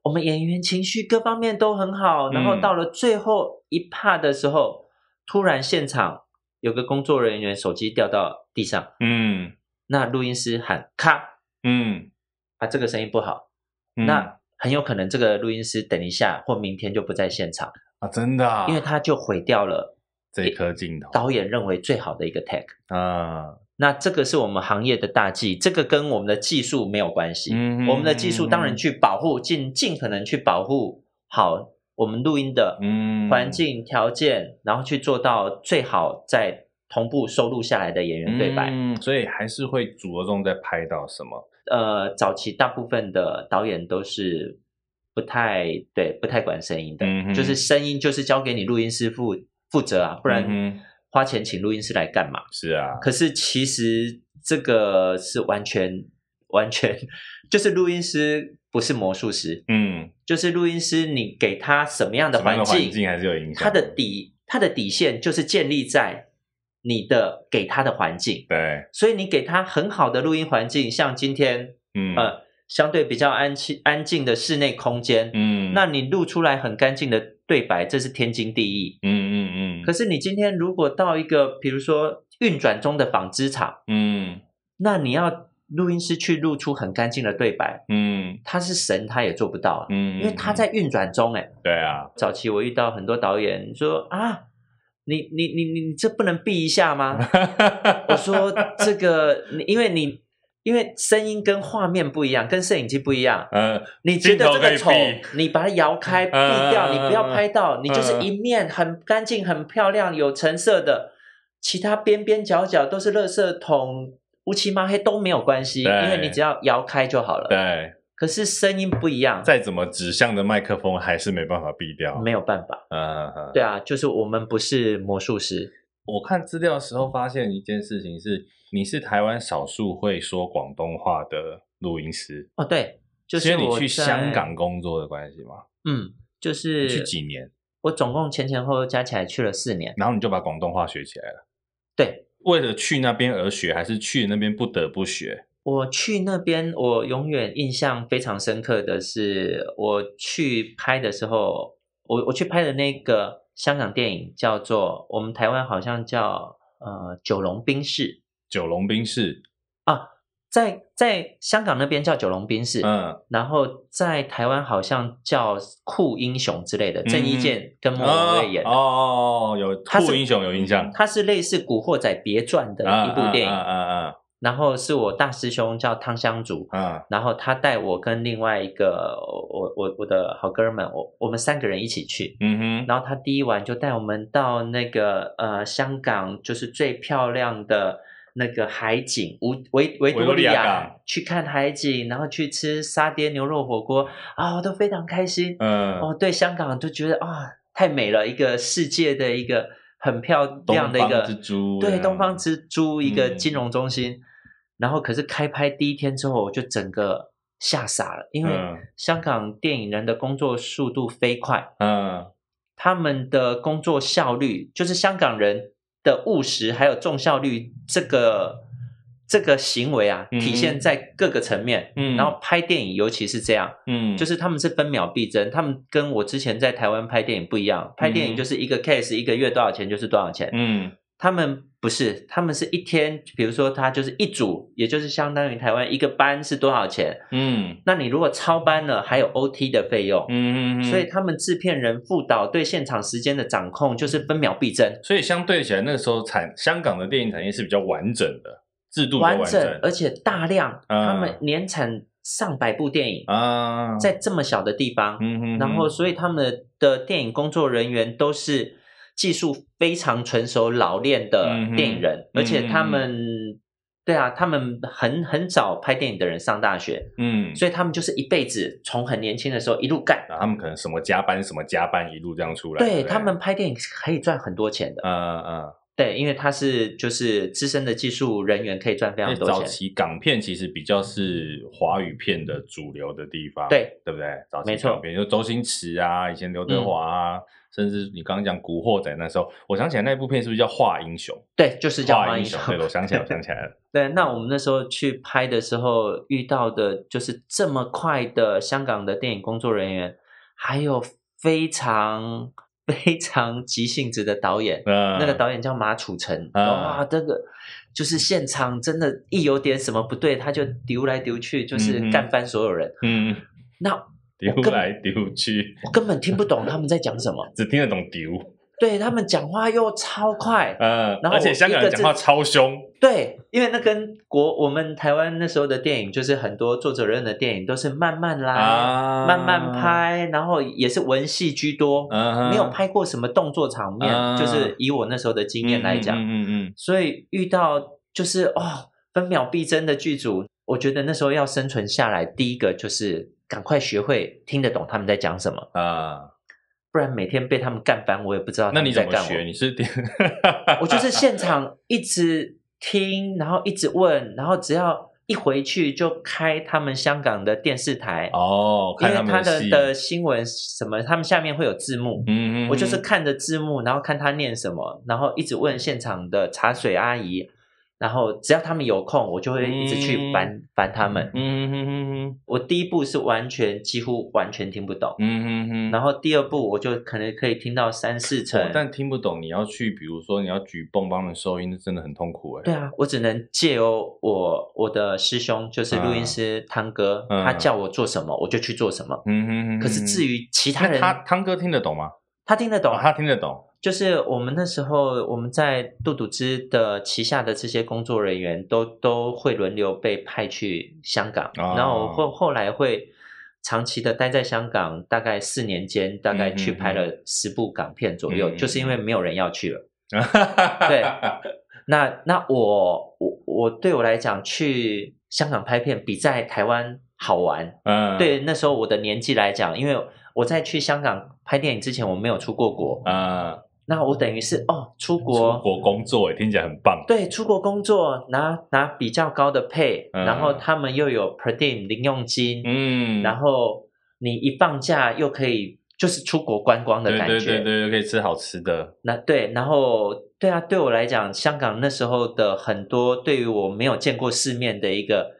A: 我们演员情绪各方面都很好，嗯，然后到了最后一 part 的时候，突然现场。有个工作人员手机掉到地上，嗯，那录音师喊咔，嗯，啊，这个声音不好，嗯、那很有可能这个录音师等一下或明天就不在现场
B: 啊，真的、啊，
A: 因为他就毁掉了
B: 这一颗镜头，
A: 导演认为最好的一个 take 啊。那这个是我们行业的大忌，这个跟我们的技术没有关系。嗯、我们的技术当然去保护，尽尽可能去保护好我们录音的环境条件，嗯、然后去做到最好在。同步收录下来的演员对白，
B: 嗯，所以还是会着重在拍到什么？
A: 呃，早期大部分的导演都是不太对，不太管声音的，嗯、就是声音就是交给你录音师负负责啊，不然花钱请录音师来干嘛？
B: 是啊，
A: 可是其实这个是完全完全 就是录音师不是魔术师，嗯，就是录音师你给他什么样的环境，
B: 环境还是有影响，
A: 他的底他的底线就是建立在。你的给他的环境，
B: 对，
A: 所以你给他很好的录音环境，像今天，嗯。呃，相对比较安静安静的室内空间，嗯，那你录出来很干净的对白，这是天经地义，嗯嗯嗯。嗯嗯，可是你今天如果到一个比如说运转中的纺织厂，嗯，那你要录音师去录出很干净的对白，嗯，他是神他也做不到，嗯，因为他在运转中，哎，
B: 对啊。
A: 早期我遇到很多导演说啊。你你你你这不能避一下吗？我说这个，因为你因为声音跟画面不一样，跟摄影机不一样。嗯，你觉得这个丑，你把它摇开，避掉，你不要拍到，你就是一面很干净、很漂亮、有成色的，其他边边角角都是垃圾桶、乌漆嘛黑都没有关系，因为你只要摇开就好了。
B: 对。
A: 可是声音不一样，
B: 再怎么指向的麦克风还是没办法避掉，
A: 没有办法。嗯，嗯对啊，就是我们不是魔术师。
B: 我看资料的时候发现一件事情是，你是台湾少数会说广东话的录音师。
A: 哦，对，就是
B: 你去香港工作的关系吗？
A: 嗯，就是
B: 去几年？
A: 我总共前前后后加起来去了四年，
B: 然后你就把广东话学起来了。
A: 对，
B: 为了去那边而学，还是去那边不得不学？
A: 我去那边，我永远印象非常深刻的是，我去拍的时候，我我去拍的那个香港电影叫做，我们台湾好像叫呃九龙冰室。
B: 九龙冰室
A: 啊，在在香港那边叫九龙冰室，嗯，然后在台湾好像叫酷英雄之类的，郑伊健跟莫文蔚演的。
B: 哦，有酷英雄有印象，
A: 它是类似《古惑仔别传》的一部电影，嗯嗯嗯。然后是我大师兄叫汤香竹，嗯，然后他带我跟另外一个我我我的好哥们，我我们三个人一起去，嗯哼，然后他第一晚就带我们到那个呃香港就是最漂亮的那个海景维维维多利亚港。去看海景，然后去吃沙爹牛肉火锅啊，我都非常开心，嗯，哦，对香港就觉得啊太美了，一个世界的一个很漂亮的一个
B: 东方之珠，
A: 对东方之珠一个金融中心。然后，可是开拍第一天之后，我就整个吓傻了，因为香港电影人的工作速度飞快，嗯，他们的工作效率，就是香港人的务实还有重效率，这个这个行为啊，体现在各个层面，嗯，然后拍电影尤其是这样，嗯，就是他们是分秒必争，他们跟我之前在台湾拍电影不一样，拍电影就是一个 case，一个月多少钱就是多少钱，嗯。他们不是，他们是一天，比如说他就是一组，也就是相当于台湾一个班是多少钱？嗯，那你如果超班了，还有 OT 的费用。嗯嗯嗯。所以他们制片人、副导对现场时间的掌控就是分秒必争。
B: 所以相对起来，那个时候产香港的电影产业是比较完整的，制度完整，
A: 完整而且大量，嗯、他们年产上百部电影啊，在这么小的地方，嗯哼，然后所以他们的电影工作人员都是。技术非常成熟、老练的电影人，嗯、而且他们，嗯、对啊，他们很很早拍电影的人上大学，嗯，所以他们就是一辈子从很年轻的时候一路干，
B: 他们可能什么加班什么加班一路这样出
A: 来，对，对，他们拍电影可以赚很多钱的，嗯嗯，对，因为他是就是资深的技术人员，可以赚非常多钱。
B: 早期港片其实比较是华语片的主流的地方，
A: 对，
B: 对不对？早期港片，没错，就周星驰啊，以前刘德华啊。嗯甚至你刚刚讲《古惑仔》那时候，我想起来那部片是不是叫《画英雄》？
A: 对，就是叫《画英雄》。
B: 对，我想起来，我想起来了。
A: 对，那我们那时候去拍的时候遇到的就是这么快的香港的电影工作人员，还有非常非常急性子的导演，嗯、那个导演叫马楚成，嗯、哇，这个就是现场真的，一有点什么不对，他就丢来丢去，就是干翻所有人。嗯，那
B: 丢来丢去，
A: 我根本听不懂他们在讲什么，
B: 只听得懂丢。
A: 对，他们讲话又超快，
B: 嗯，然后而且香港人讲话超凶。
A: 对，因为那跟国我们台湾那时候的电影，就是很多作者任的电影都是慢慢来，啊、慢慢拍，然后也是文戏居多，啊、没有拍过什么动作场面。啊、就是以我那时候的经验来讲，嗯嗯，嗯，嗯，所以遇到就是哦分秒必争的剧组，我觉得那时候要生存下来，第一个就是赶快学会听得懂他们在讲什么啊。不然每天被他们干翻，我也不知道。那你怎么学？
B: 你是
A: 我就是现场一直听，然后一直问，然后只要一回去就开他们香港的电视台
B: 哦，
A: 因为他的的新闻什么，他们下面会有字幕，嗯嗯，我就是看着字幕，然后看他念什么，然后一直问现场的茶水阿姨。然后只要他们有空，我就会一直去烦、嗯、烦他们。嗯哼哼哼。我第一步是完全几乎完全听不懂。嗯哼哼。然后第二步我就可能可以听到三四成，哦、
B: 但听不懂你要去，比如说你要举棒棒的收音，那真的很痛苦哎。
A: 对啊，我只能借由我我的师兄，就是录音师汤哥，啊、他叫我做什么，我就去做什么。嗯哼哼。可是至于其他人，
B: 他汤哥听得懂吗？
A: 他听得懂，
B: 哦、他听得懂。
A: 就是我们那时候，我们在杜杜之的旗下的这些工作人员都都会轮流被派去香港，哦、然后后后来会长期的待在香港，大概四年间，大概去拍了十部港片左右，嗯、就是因为没有人要去了。嗯、对，那那我我我对我来讲，去香港拍片比在台湾好玩。嗯，对，那时候我的年纪来讲，因为我在去香港拍电影之前，我没有出过国。啊。那我等于是哦，出国
B: 出国工作，听起来很棒。
A: 对，出国工作拿拿比较高的 pay，嗯，然后他们又有 per diem 零用金，嗯，然后你一放假又可以就是出国观光的感觉，
B: 对对对对，可以吃好吃的。
A: 那对，然后对啊，对我来讲，香港那时候的很多对于我没有见过世面的一个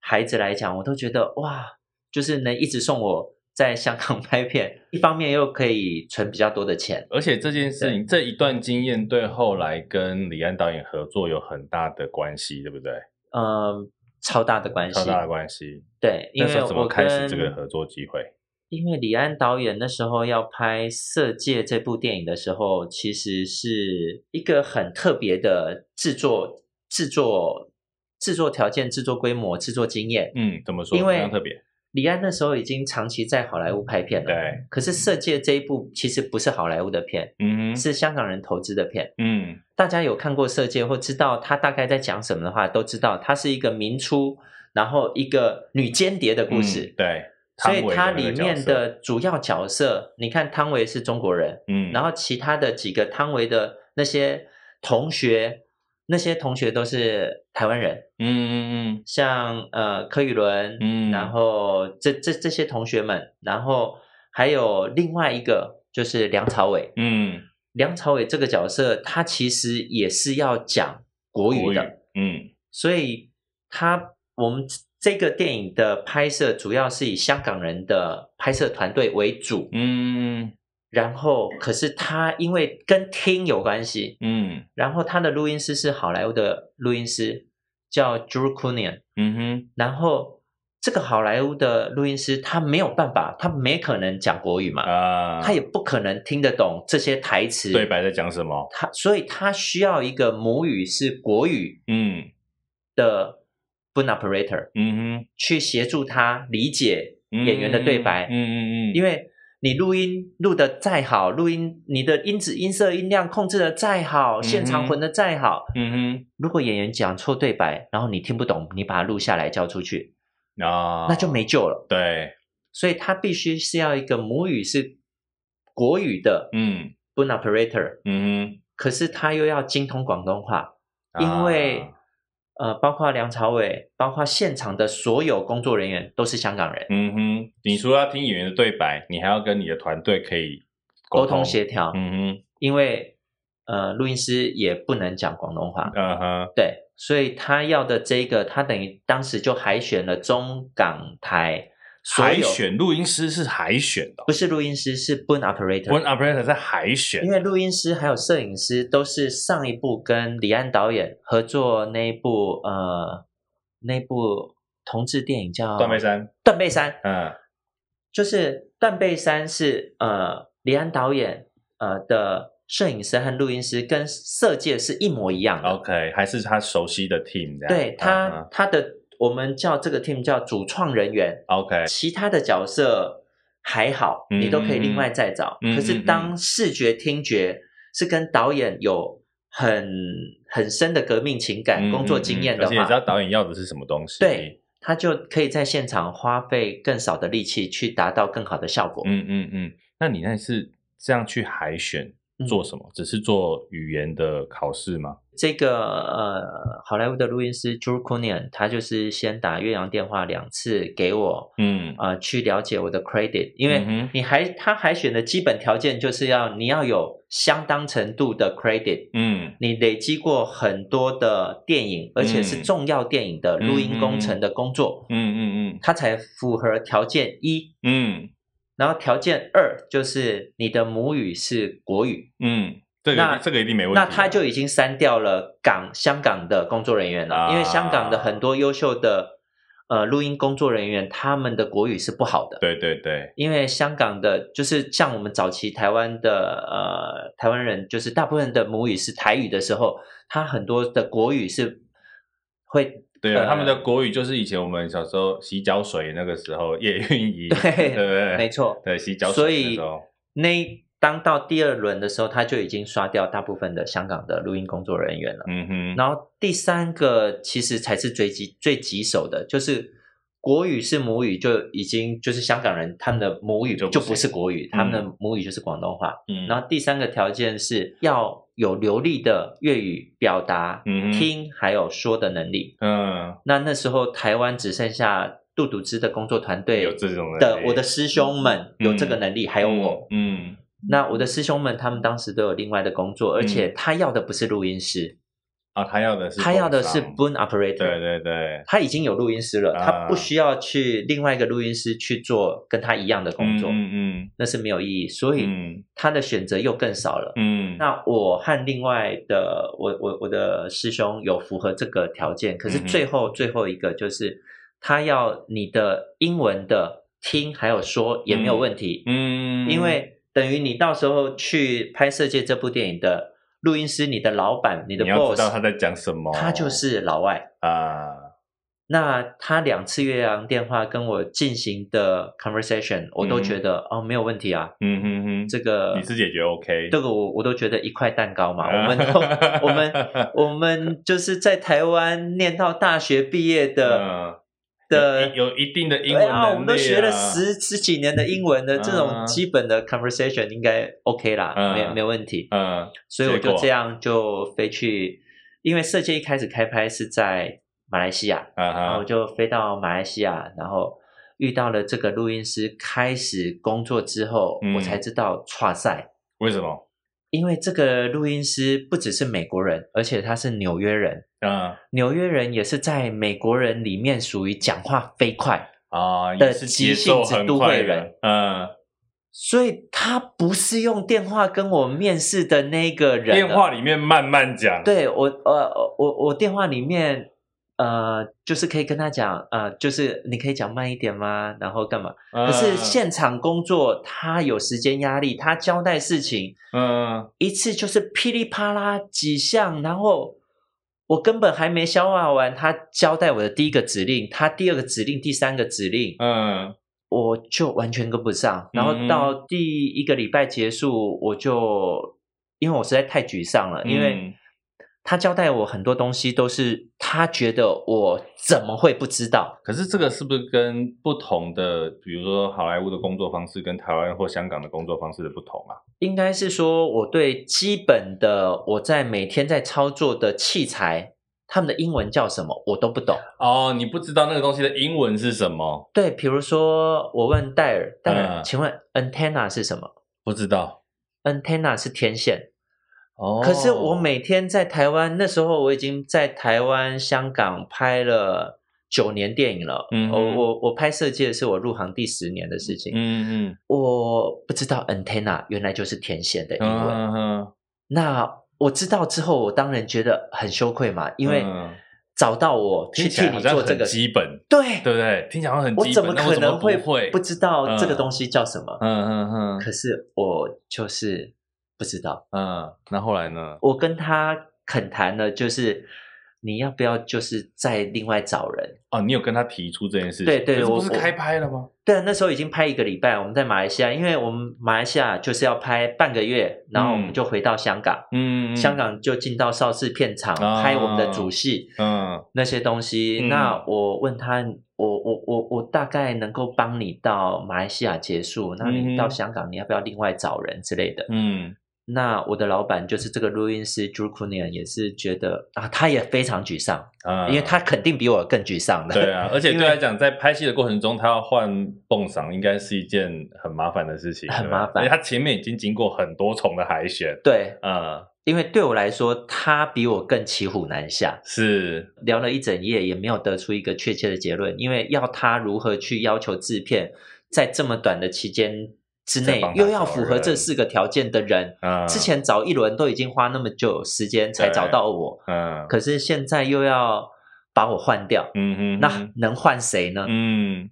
A: 孩子来讲，我都觉得哇，就是能一直送我。在香港 拍片，一方面又可以存比较多的钱，
B: 而且这件事情这一段经验对后来跟李安导演合作有很大的关系，对不对？
A: 嗯，超大的关系，
B: 超大的关系。
A: 对，因为我
B: 怎么开始这个合作机会？
A: 因为李安导演那时候要拍《色戒》这部电影的时候，其实是一个很特别的制作、制作、制作条件、制作规模、制作经验。
B: 嗯，怎么说？
A: 因为
B: 非常特别。
A: 李安那时候已经长期在好莱坞拍片了，对。可是《色戒》这一部其实不是好莱坞的片，嗯，是香港人投资的片，嗯。大家有看过《色戒》或知道他大概在讲什么的话，都知道它是一个明初，然后一个女间谍的故事，
B: 对。
A: 所以它里面的主要角色，你看汤唯是中国人，嗯，然后其他的几个汤唯的那些同学。那些同学都是台湾人，嗯嗯嗯，像呃柯宇伦，嗯，然后这这这些同学们，然后还有另外一个就是梁朝伟，嗯，梁朝伟这个角色他其实也是要讲国语的，语嗯，所以他我们这个电影的拍摄主要是以香港人的拍摄团队为主，嗯。然后，可是他因为跟听有关系，嗯，然后他的录音师是好莱坞的录音师，叫 Drew Cunningham，嗯哼，然后这个好莱坞的录音师他没有办法，他没可能讲国语嘛，啊，他也不可能听得懂这些台词
B: 对白在讲什么，
A: 他所以他需要一个母语是国语，嗯，的 b o o n operator，嗯哼，去协助他理解演员的对白，嗯嗯嗯，因为。你录音录的再好，录音你的音质、音色、音量控制的再好，现场混的再好，嗯哼，如果演员讲错对白，然后你听不懂，你把它录下来交出去，啊，那就没救了。
B: 对，
A: 所以他必须是要一个母语是国语的，嗯，boom operator，嗯哼，可是他又要精通广东话，因为。呃，包括梁朝伟，包括现场的所有工作人员都是香港人。
B: 嗯哼，你除了要听演员的对白，你还要跟你的团队可以
A: 沟通协调。嗯哼，因为呃，录音师也不能讲广东话。嗯哼，对，所以他要的这个，他等于当时就海选了中港台
B: 海选录音师是海选的，
A: 不是录音师，是 boom operator。
B: boom operator 在海选，
A: 因为录音师还有摄影师都是上一部跟李安导演合作那一部呃那部同志电影叫《
B: 断背山》。
A: 断背山，
B: 嗯，
A: 就是断背山是呃李安导演呃的摄影师和录音师跟色戒是一模一样的。
B: OK，还是他熟悉的 team。
A: 对他、嗯、他的。我们叫这个 team 叫主创人员
B: ，OK，
A: 其他的角色还好，嗯、你都可以另外再找。嗯、可是当视觉听觉是跟导演有很很深的革命情感、嗯、工作经验的话，而且
B: 你知道导演要的是什么东西，
A: 对，他就可以在现场花费更少的力气去达到更好的效果。
B: 嗯嗯嗯，那你那是这样去海选？做什么？只是做语言的考试吗？
A: 这个呃，好莱坞的录音师 Drew Cunningham 他就是先打越洋电话两次给我，嗯，啊、呃，去了解我的 credit，因为你还他海选的基本条件就是要你要有相当程度的 credit，嗯，你累积过很多的电影，而且是重要电影的录音工程的工作，嗯嗯嗯，他才符合条件一，嗯。然后条件二就是你的母语是国语，
B: 嗯，这个那这个一定没问题。
A: 那他就已经删掉了港香港的工作人员了，啊、因为香港的很多优秀的呃录音工作人员，他们的国语是不好的。
B: 对对对，
A: 因为香港的，就是像我们早期台湾的呃台湾人，就是大部分的母语是台语的时候，他很多的国语是会。
B: 对啊，呃、他们的国语就是以前我们小时候洗脚水那个时候叶蕴仪，对，对对？
A: 没错，
B: 对洗脚水。
A: 所以那当到第二轮的时候，他就已经刷掉大部分的香港的录音工作人员了。嗯哼。然后第三个其实才是最棘最棘手的，就是国语是母语，就已经就是香港人他们的母语就不是国语，他们的母语就是广东话。嗯。然后第三个条件是要。有流利的粤语表达、嗯、听还有说的能力。嗯，那那时候台湾只剩下杜笃之的工作团队有这种的，我的师兄们有这个能力，嗯、还有我。嗯，那我的师兄们他们当时都有另外的工作，而且他要的不是录音师。
B: 啊，他要的是
A: 他要的是 boom operator，
B: 对对对，
A: 他已经有录音师了，啊、他不需要去另外一个录音师去做跟他一样的工作，嗯嗯，嗯。那是没有意义，所以他的选择又更少了，嗯，那我和另外的我我我的师兄有符合这个条件，可是最后最后一个就是他要你的英文的听还有说也没有问题，嗯，嗯因为等于你到时候去拍摄这这部电影的。录音师，你的老板，你的 boss，你要知
B: 道他在讲什么，
A: 他就是老外啊。Uh, 那他两次越洋电话跟我进行的 conversation，、嗯、我都觉得哦没有问题啊。嗯哼哼，这个
B: 你是解决 OK，
A: 这个我我都觉得一块蛋糕嘛。Uh, 我们都我们我们就是在台湾念到大学毕业的。Uh, 的
B: 有一定的英文能力啊，
A: 我们都学了十十几年的英文的这种基本的 conversation 应该 OK 啦，没没问题。嗯，所以我就这样就飞去，因为色戒一开始开拍是在马来西亚，然后我就飞到马来西亚，然后遇到了这个录音师，开始工作之后，我才知道挫赛。
B: 为什么？
A: 因为这个录音师不只是美国人，而且他是纽约人。嗯，纽约人也是在美国人里面属于讲话飞快啊的急性子都会人。嗯，所以他不是用电话跟我面试的那个人。
B: 电话里面慢慢讲。
A: 对，我，呃，我我电话里面。呃，就是可以跟他讲，呃，就是你可以讲慢一点吗？然后干嘛？嗯、可是现场工作，他有时间压力，他交代事情，嗯，一次就是噼里啪啦几项，然后我根本还没消化完，他交代我的第一个指令，他第二个指令，第三个指令，嗯，我就完全跟不上。然后到第一个礼拜结束，我就因为我实在太沮丧了，因为。嗯他交代我很多东西，都是他觉得我怎么会不知道？
B: 可是这个是不是跟不同的，比如说好莱坞的工作方式，跟台湾或香港的工作方式的不同啊？
A: 应该是说，我对基本的我在每天在操作的器材，他们的英文叫什么，我都不懂。
B: 哦，你不知道那个东西的英文是什么？
A: 对，比如说我问戴尔，戴尔，请问 antenna 是什么？
B: 不知道
A: ，antenna 是天线。可是我每天在台湾，那时候我已经在台湾、香港拍了九年电影了。嗯，我我我拍色戒是我入行第十年的事情。嗯嗯，我不知道 antenna 原来就是天线的英文。嗯，那我知道之后，我当然觉得很羞愧嘛，因为找到我去替你做这个
B: 基本，
A: 对
B: 对不对？听起来很基本，
A: 我怎么可能会不知道这个东西叫什么？嗯嗯嗯。可是我就是不知道。
B: 嗯，那后来呢？
A: 我跟他恳谈了，就是。你要不要就是再另外找人？
B: 哦，你有跟他提出这件事情？
A: 对对，
B: 我不是开拍了吗？
A: 对，那时候已经拍一个礼拜，我们在马来西亚，因为我们马来西亚就是要拍半个月，然后我们就回到香港，嗯，香港就进到邵氏片场拍我们的主戏，嗯，那些东西。那我问他，我我我我大概能够帮你到马来西亚结束，那你到香港你要不要另外找人之类的？嗯。那我的老板就是这个录音师 Drew Cunningham 也是觉得啊，他也非常沮丧啊，因为他肯定比我更沮丧的。
B: 对啊，而且 对他来讲，在拍戏的过程中，他要换泵嗓，应该是一件很麻烦的事情，
A: 很麻烦。
B: 因为他前面已经经过很多重的海选。
A: 对，嗯，因为对我来说，他比我更骑虎难下。
B: 是
A: 聊了一整夜，也没有得出一个确切的结论，因为要他如何去要求制片，在这么短的期间。之内又要符合这四个条件的人，嗯、之前找一轮都已经花那么久时间才找到我，嗯，可是现在又要把我换掉，嗯嗯，那能换谁呢？嗯，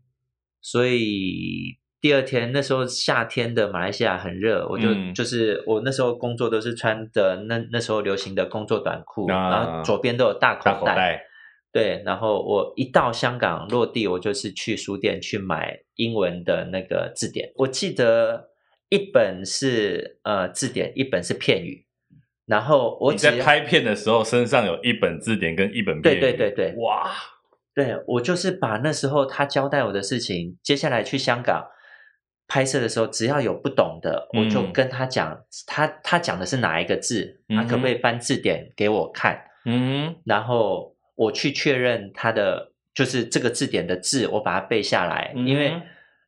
A: 所以第二天那时候夏天的马来西亚很热，我就、嗯、就是我那时候工作都是穿的那那时候流行的工作短裤，啊、然后左边都有大口袋。大口袋对，然后我一到香港落地，我就是去书店去买英文的那个字典。我记得一本是呃字典，一本是片语。然后我
B: 你在拍片的时候，身上有一本字典跟一本片语。
A: 对对对对，哇！对，我就是把那时候他交代我的事情，接下来去香港拍摄的时候，只要有不懂的，嗯、我就跟他讲，他他讲的是哪一个字，他可不可以翻字典给我看？嗯，然后。我去确认他的就是这个字典的字，我把它背下来，嗯、因为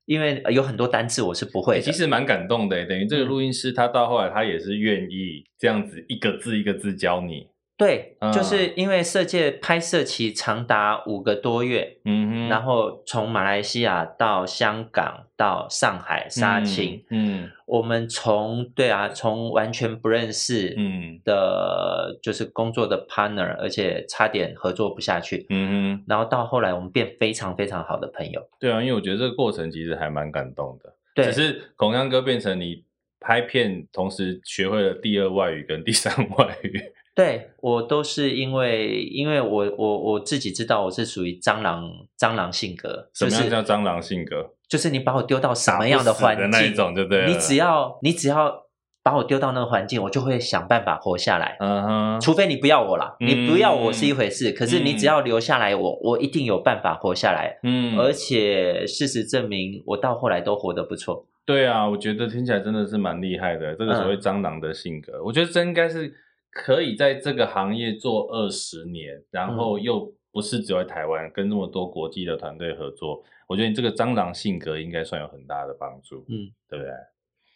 A: 因为有很多单字我是不会的。
B: 其实蛮感动的，等于这个录音师他到后来他也是愿意这样子一个字一个字教你。
A: 对，就是因为色戒拍摄期长达五个多月，嗯哼，然后从马来西亚到香港到上海杀青，嗯，嗯，我们从对啊，从完全不认识嗯的，就是工作的 partner，而且差点合作不下去，嗯哼，然后到后来我们变非常非常好的朋友。
B: 对啊，因为我觉得这个过程其实还蛮感动的，对，只是孔锵哥变成你拍片同时学会了第二外语跟第三外语。
A: 对，我都是因为，因为我我我自己知道我是属于蟑螂蟑螂性格。
B: 什么样叫蟑螂性格？
A: 就是你把我丢到什么样的环境，
B: 那一种就对了。
A: 你只要你只要把我丢到那个环境，我就会想办法活下来。嗯哼，除非你不要我啦，你不要我是一回事，嗯、可是你只要留下来我，我我一定有办法活下来。嗯，而且事实证明，我到后来都活得不错。
B: 对啊，我觉得听起来真的是蛮厉害的。这个所谓蟑螂的性格，嗯、我觉得这应该是。可以在这个行业做二十年，然后又不是只有在台湾，跟那么多国际的团队合作，我觉得你这个蟑螂性格应该算有很大的帮助，嗯，对不对？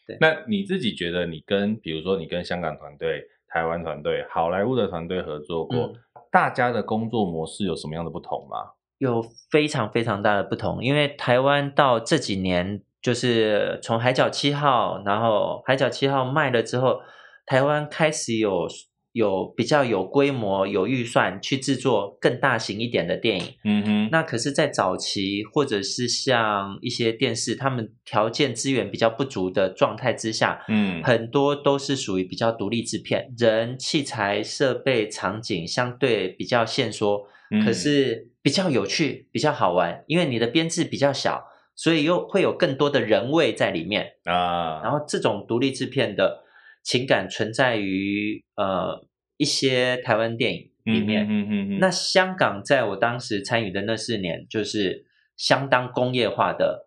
B: 对。那你自己觉得，你跟比如说你跟香港团队、台湾团队、好莱坞的团队合作过，嗯，大家的工作模式有什么样的不同吗？
A: 有非常非常大的不同，因为台湾到这几年，就是从《海角七号》，然后《海角七号》卖了之后。台湾开始有有比较有规模、有预算去制作更大型一点的电影。嗯哼。那可是，在早期或者是像一些电视，他们条件资源比较不足的状态之下，嗯，很多都是属于比较独立制片，人、器材、设备、场景相对比较限缩，可是比较有趣、比较好玩，因为你的编制比较小，所以又会有更多的人味在里面啊。然后这种独立制片的。情感存在于呃一些台湾电影里面，嗯嗯嗯嗯、那香港在我当时参与的那四年，就是相当工业化的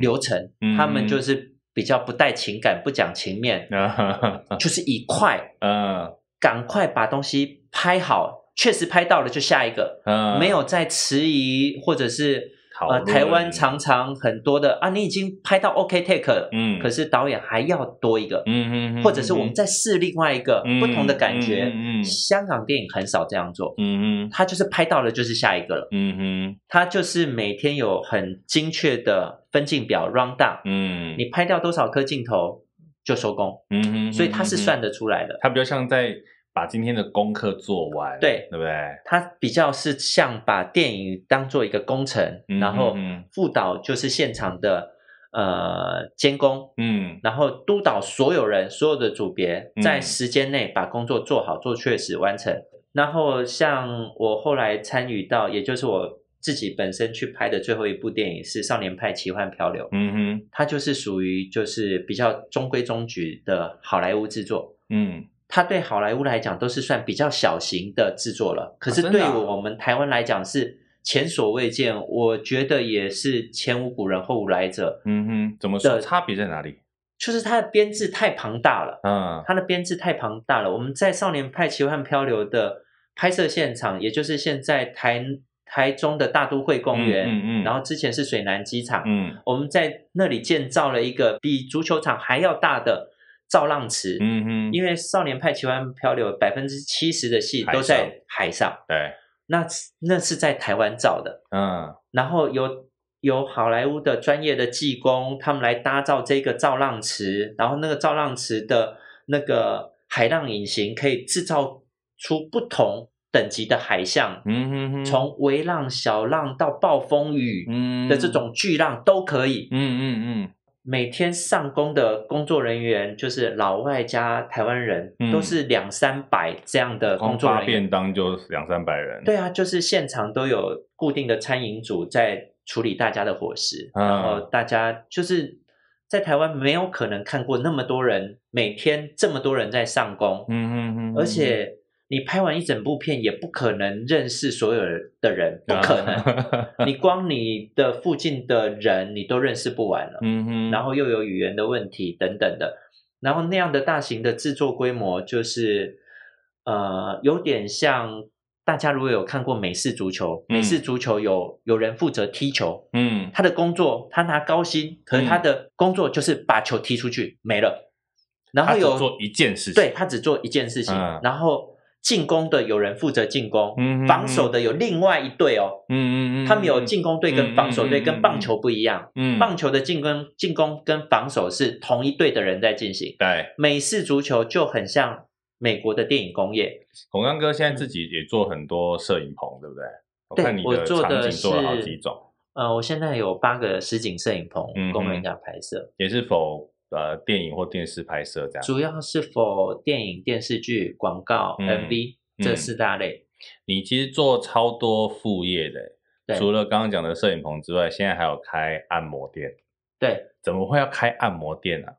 A: 流程，嗯、他们就是比较不带情感，不讲情面，嗯、就是以快，嗯、赶快把东西拍好，确实拍到了就下一个，嗯、没有再迟疑或者是。呃，台湾常常很多的啊，你已经拍到 OK take 了，嗯，可是导演还要多一个，嗯嗯，或者是我们再试另外一个不同的感觉，嗯嗯，香港电影很少这样做，嗯嗯，他就是拍到了就是下一个了，嗯嗯，他就是每天有很精确的分镜表 round down，嗯，你拍掉多少颗镜头就收工，嗯嗯，所以他是算得出来的，
B: 他比较像在。把今天的功课做完，
A: 对，
B: 对不对？
A: 他比较是像把电影当做一个工程，然后副导就是现场的呃监工，嗯，然后督导所有人所有的组别在时间内把工作做好，做确实完成。嗯、然后像我后来参与到，也就是我自己本身去拍的最后一部电影是《少年派奇幻漂流》，嗯哼，它就是属于就是比较中规中矩的好莱坞制作，嗯。它对好莱坞来讲都是算比较小型的制作了，可是对于我们台湾来讲是前所未见，我觉得也是前无古人后无来者。
B: 嗯哼，怎么说？差别在哪里？
A: 就是它的编制太庞大了。嗯，它的编制太庞大了。我们在《少年派奇幻漂流》的拍摄现场，也就是现在台台中的大都会公园，嗯嗯，嗯然后之前是水南机场，嗯，我们在那里建造了一个比足球场还要大的。造浪池，嗯哼，因为《少年派奇幻漂流》百分之七十的戏都在海上，对，那那是在台湾造的，嗯，然后有有好莱坞的专业的技工，他们来搭造这个造浪池，然后那个造浪池的那个海浪引擎可以制造出不同等级的海象，嗯哼哼，从微浪、小浪到暴风雨的这种巨浪都可以，嗯嗯嗯。嗯每天上工的工作人员就是老外加台湾人，嗯、都是两三百这样的工作人员。发
B: 便当就两三百人。
A: 对啊，就是现场都有固定的餐饮组在处理大家的伙食，嗯、然后大家就是在台湾没有可能看过那么多人，每天这么多人在上工。嗯嗯嗯，嗯而且。你拍完一整部片，也不可能认识所有的人，不可能。你光你的附近的人，你都认识不完了。嗯哼。然后又有语言的问题等等的，然后那样的大型的制作规模，就是呃，有点像大家如果有看过美式足球，美式足球有有人负责踢球，嗯，他的工作他拿高薪，可是他的工作就是把球踢出去没了。然后有
B: 做一件事情，
A: 对，他只做一件事情，然后。进攻的有人负责进攻，嗯、防守的有另外一队哦。嗯嗯他们有进攻队跟防守队，跟棒球不一样。嗯，棒球的进攻、进攻跟防守是同一队的人在进行。对，美式足球就很像美国的电影工业。
B: 孔刚哥现在自己也做很多摄影棚，对不对？我看你的场景做了好几种。
A: 呃，我现在有八个实景摄影棚供人家拍摄，
B: 也是否？呃，电影或电视拍摄这样，
A: 主要是 for 电影、电视剧、广告、嗯、MV 这四大类。
B: 你其实做超多副业的，除了刚刚讲的摄影棚之外，现在还有开按摩店。
A: 对，
B: 怎么会要开按摩店呢、啊？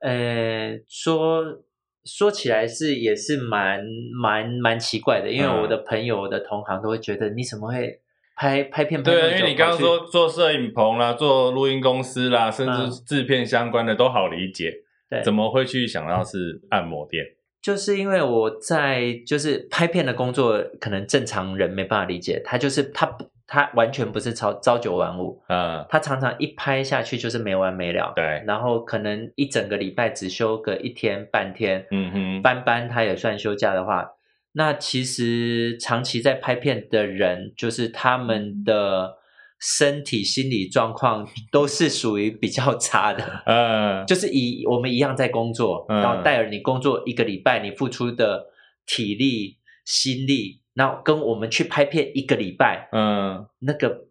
A: 呃，说说起来是也是蛮蛮蛮奇怪的，因为我的朋友、我的同行都会觉得你怎么会？拍拍片拍，
B: 对，因为你刚刚说做摄影棚啦，做录音公司啦，甚至制片相关的都好理解。对，怎么会去想到是按摩店？
A: 就是因为我在就是拍片的工作，可能正常人没办法理解。他就是他不，他完全不是朝朝九晚五。嗯，他常常一拍下去就是没完没了。对，然后可能一整个礼拜只休个一天半天。嗯哼，班班他也算休假的话。那其实长期在拍片的人，就是他们的身体、心理状况 都是属于比较差的。嗯，就是以我们一样在工作，然后戴尔，你工作一个礼拜，你付出的体力、心力，然后跟我们去拍片一个礼拜，嗯，那个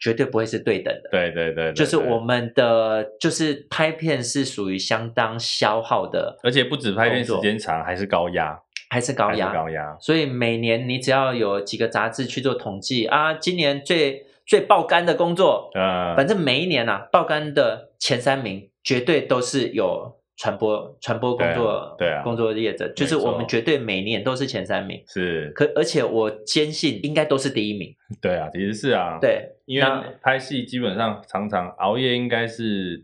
A: 绝对不会是对等的。
B: 对对对，
A: 就是我们的就是拍片是属于相当消耗的，
B: 而且不止拍片时间长，还是高压。
A: 还是高压，高压。所以每年你只要有几个杂志去做统计啊，今年最最爆肝的工作，呃，反正每一年啊，爆肝的前三名绝对都是有传播传播工作，对啊，工作业者，就是我们绝对每年都是前三名，是。可而且我坚信应该都是第一名，
B: 对啊，其实是啊，
A: 对，
B: 因为拍戏基本上常常熬夜，应该是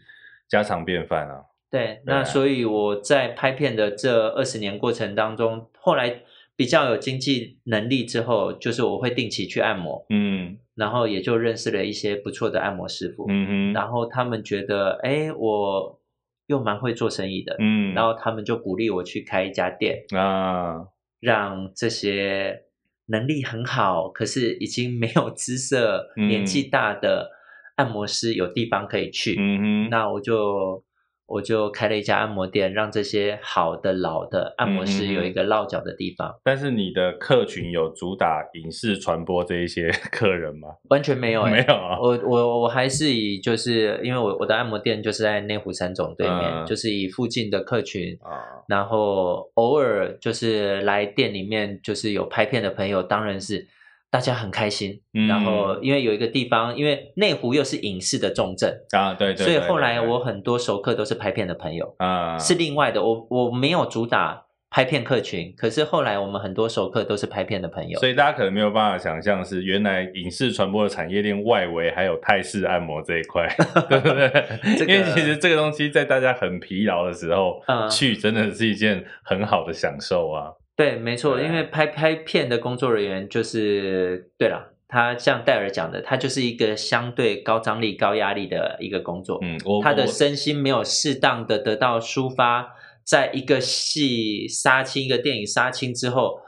B: 家常便饭啊。
A: 对，那所以我在拍片的这二十年过程当中，后来比较有经济能力之后，就是我会定期去按摩，嗯，然后也就认识了一些不错的按摩师傅，嗯哼，然后他们觉得，哎，我又蛮会做生意的，嗯，然后他们就鼓励我去开一家店啊，让这些能力很好，可是已经没有姿色、嗯、年纪大的按摩师有地方可以去，嗯哼，那我就。我就开了一家按摩店，让这些好的老的按摩师有一个落脚的地方。
B: 嗯、但是你的客群有主打影视传播这一些 客人吗？
A: 完全没有、欸，
B: 没有啊。
A: 我我我还是以就是因为我我的按摩店就是在内湖三总对面，嗯、就是以附近的客群，嗯、然后偶尔就是来店里面就是有拍片的朋友，当然是。大家很开心，嗯、然后因为有一个地方，因为内湖又是影视的重镇
B: 啊，对，对，对，
A: 所以后来我很多熟客都是拍片的朋友啊，是另外的，我我没有主打拍片客群，可是后来我们很多熟客都是拍片的朋友，
B: 所以大家可能没有办法想象是原来影视传播的产业链外围还有泰式按摩这一块，对不对？这个、因为其实这个东西在大家很疲劳的时候、嗯、去，真的是一件很好的享受啊。
A: 对，没错，因为拍拍片的工作人员就是对了，他像戴尔讲的，他就是一个相对高张力、高压力的一个工作。嗯，他的身心没有适当的得到抒发，在一个戏杀青、一个电影杀青之后，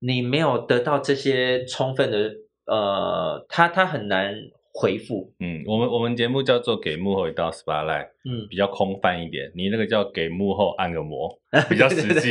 A: 你没有得到这些充分的，呃，他他很难。回复，
B: 嗯，我们我们节目叫做给幕后一道 spotlight，嗯，比较空泛一点。你那个叫给幕后按个摩，比较实际，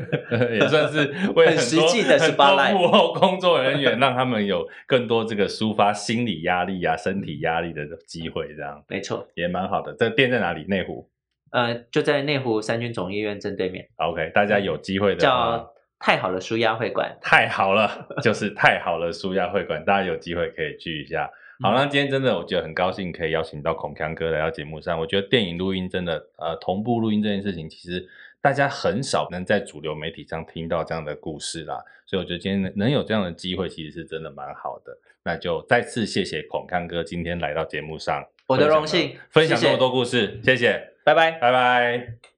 B: 也算是 为很多实际的 spotlight 幕后工作人员，让他们有更多这个抒发心理压力啊、身体压力的机会，这样
A: 没错，
B: 也蛮好的。这个店在哪里？内湖？
A: 呃，就在内湖三军总医院正对面。
B: OK，大家有机会的
A: 叫太好了舒压会馆，
B: 太好了，就是太好了舒压会馆，大家有机会可以聚一下。好，那今天真的我觉得很高兴可以邀请到孔锵哥来到节目上。我觉得电影录音真的，呃，同步录音这件事情，其实大家很少能在主流媒体上听到这样的故事啦。所以我觉得今天能有这样的机会，其实是真的蛮好的。那就再次谢谢孔康哥今天来到节目上，
A: 我的荣幸，
B: 分享这么多故事，谢谢，
A: 拜拜，
B: 拜拜。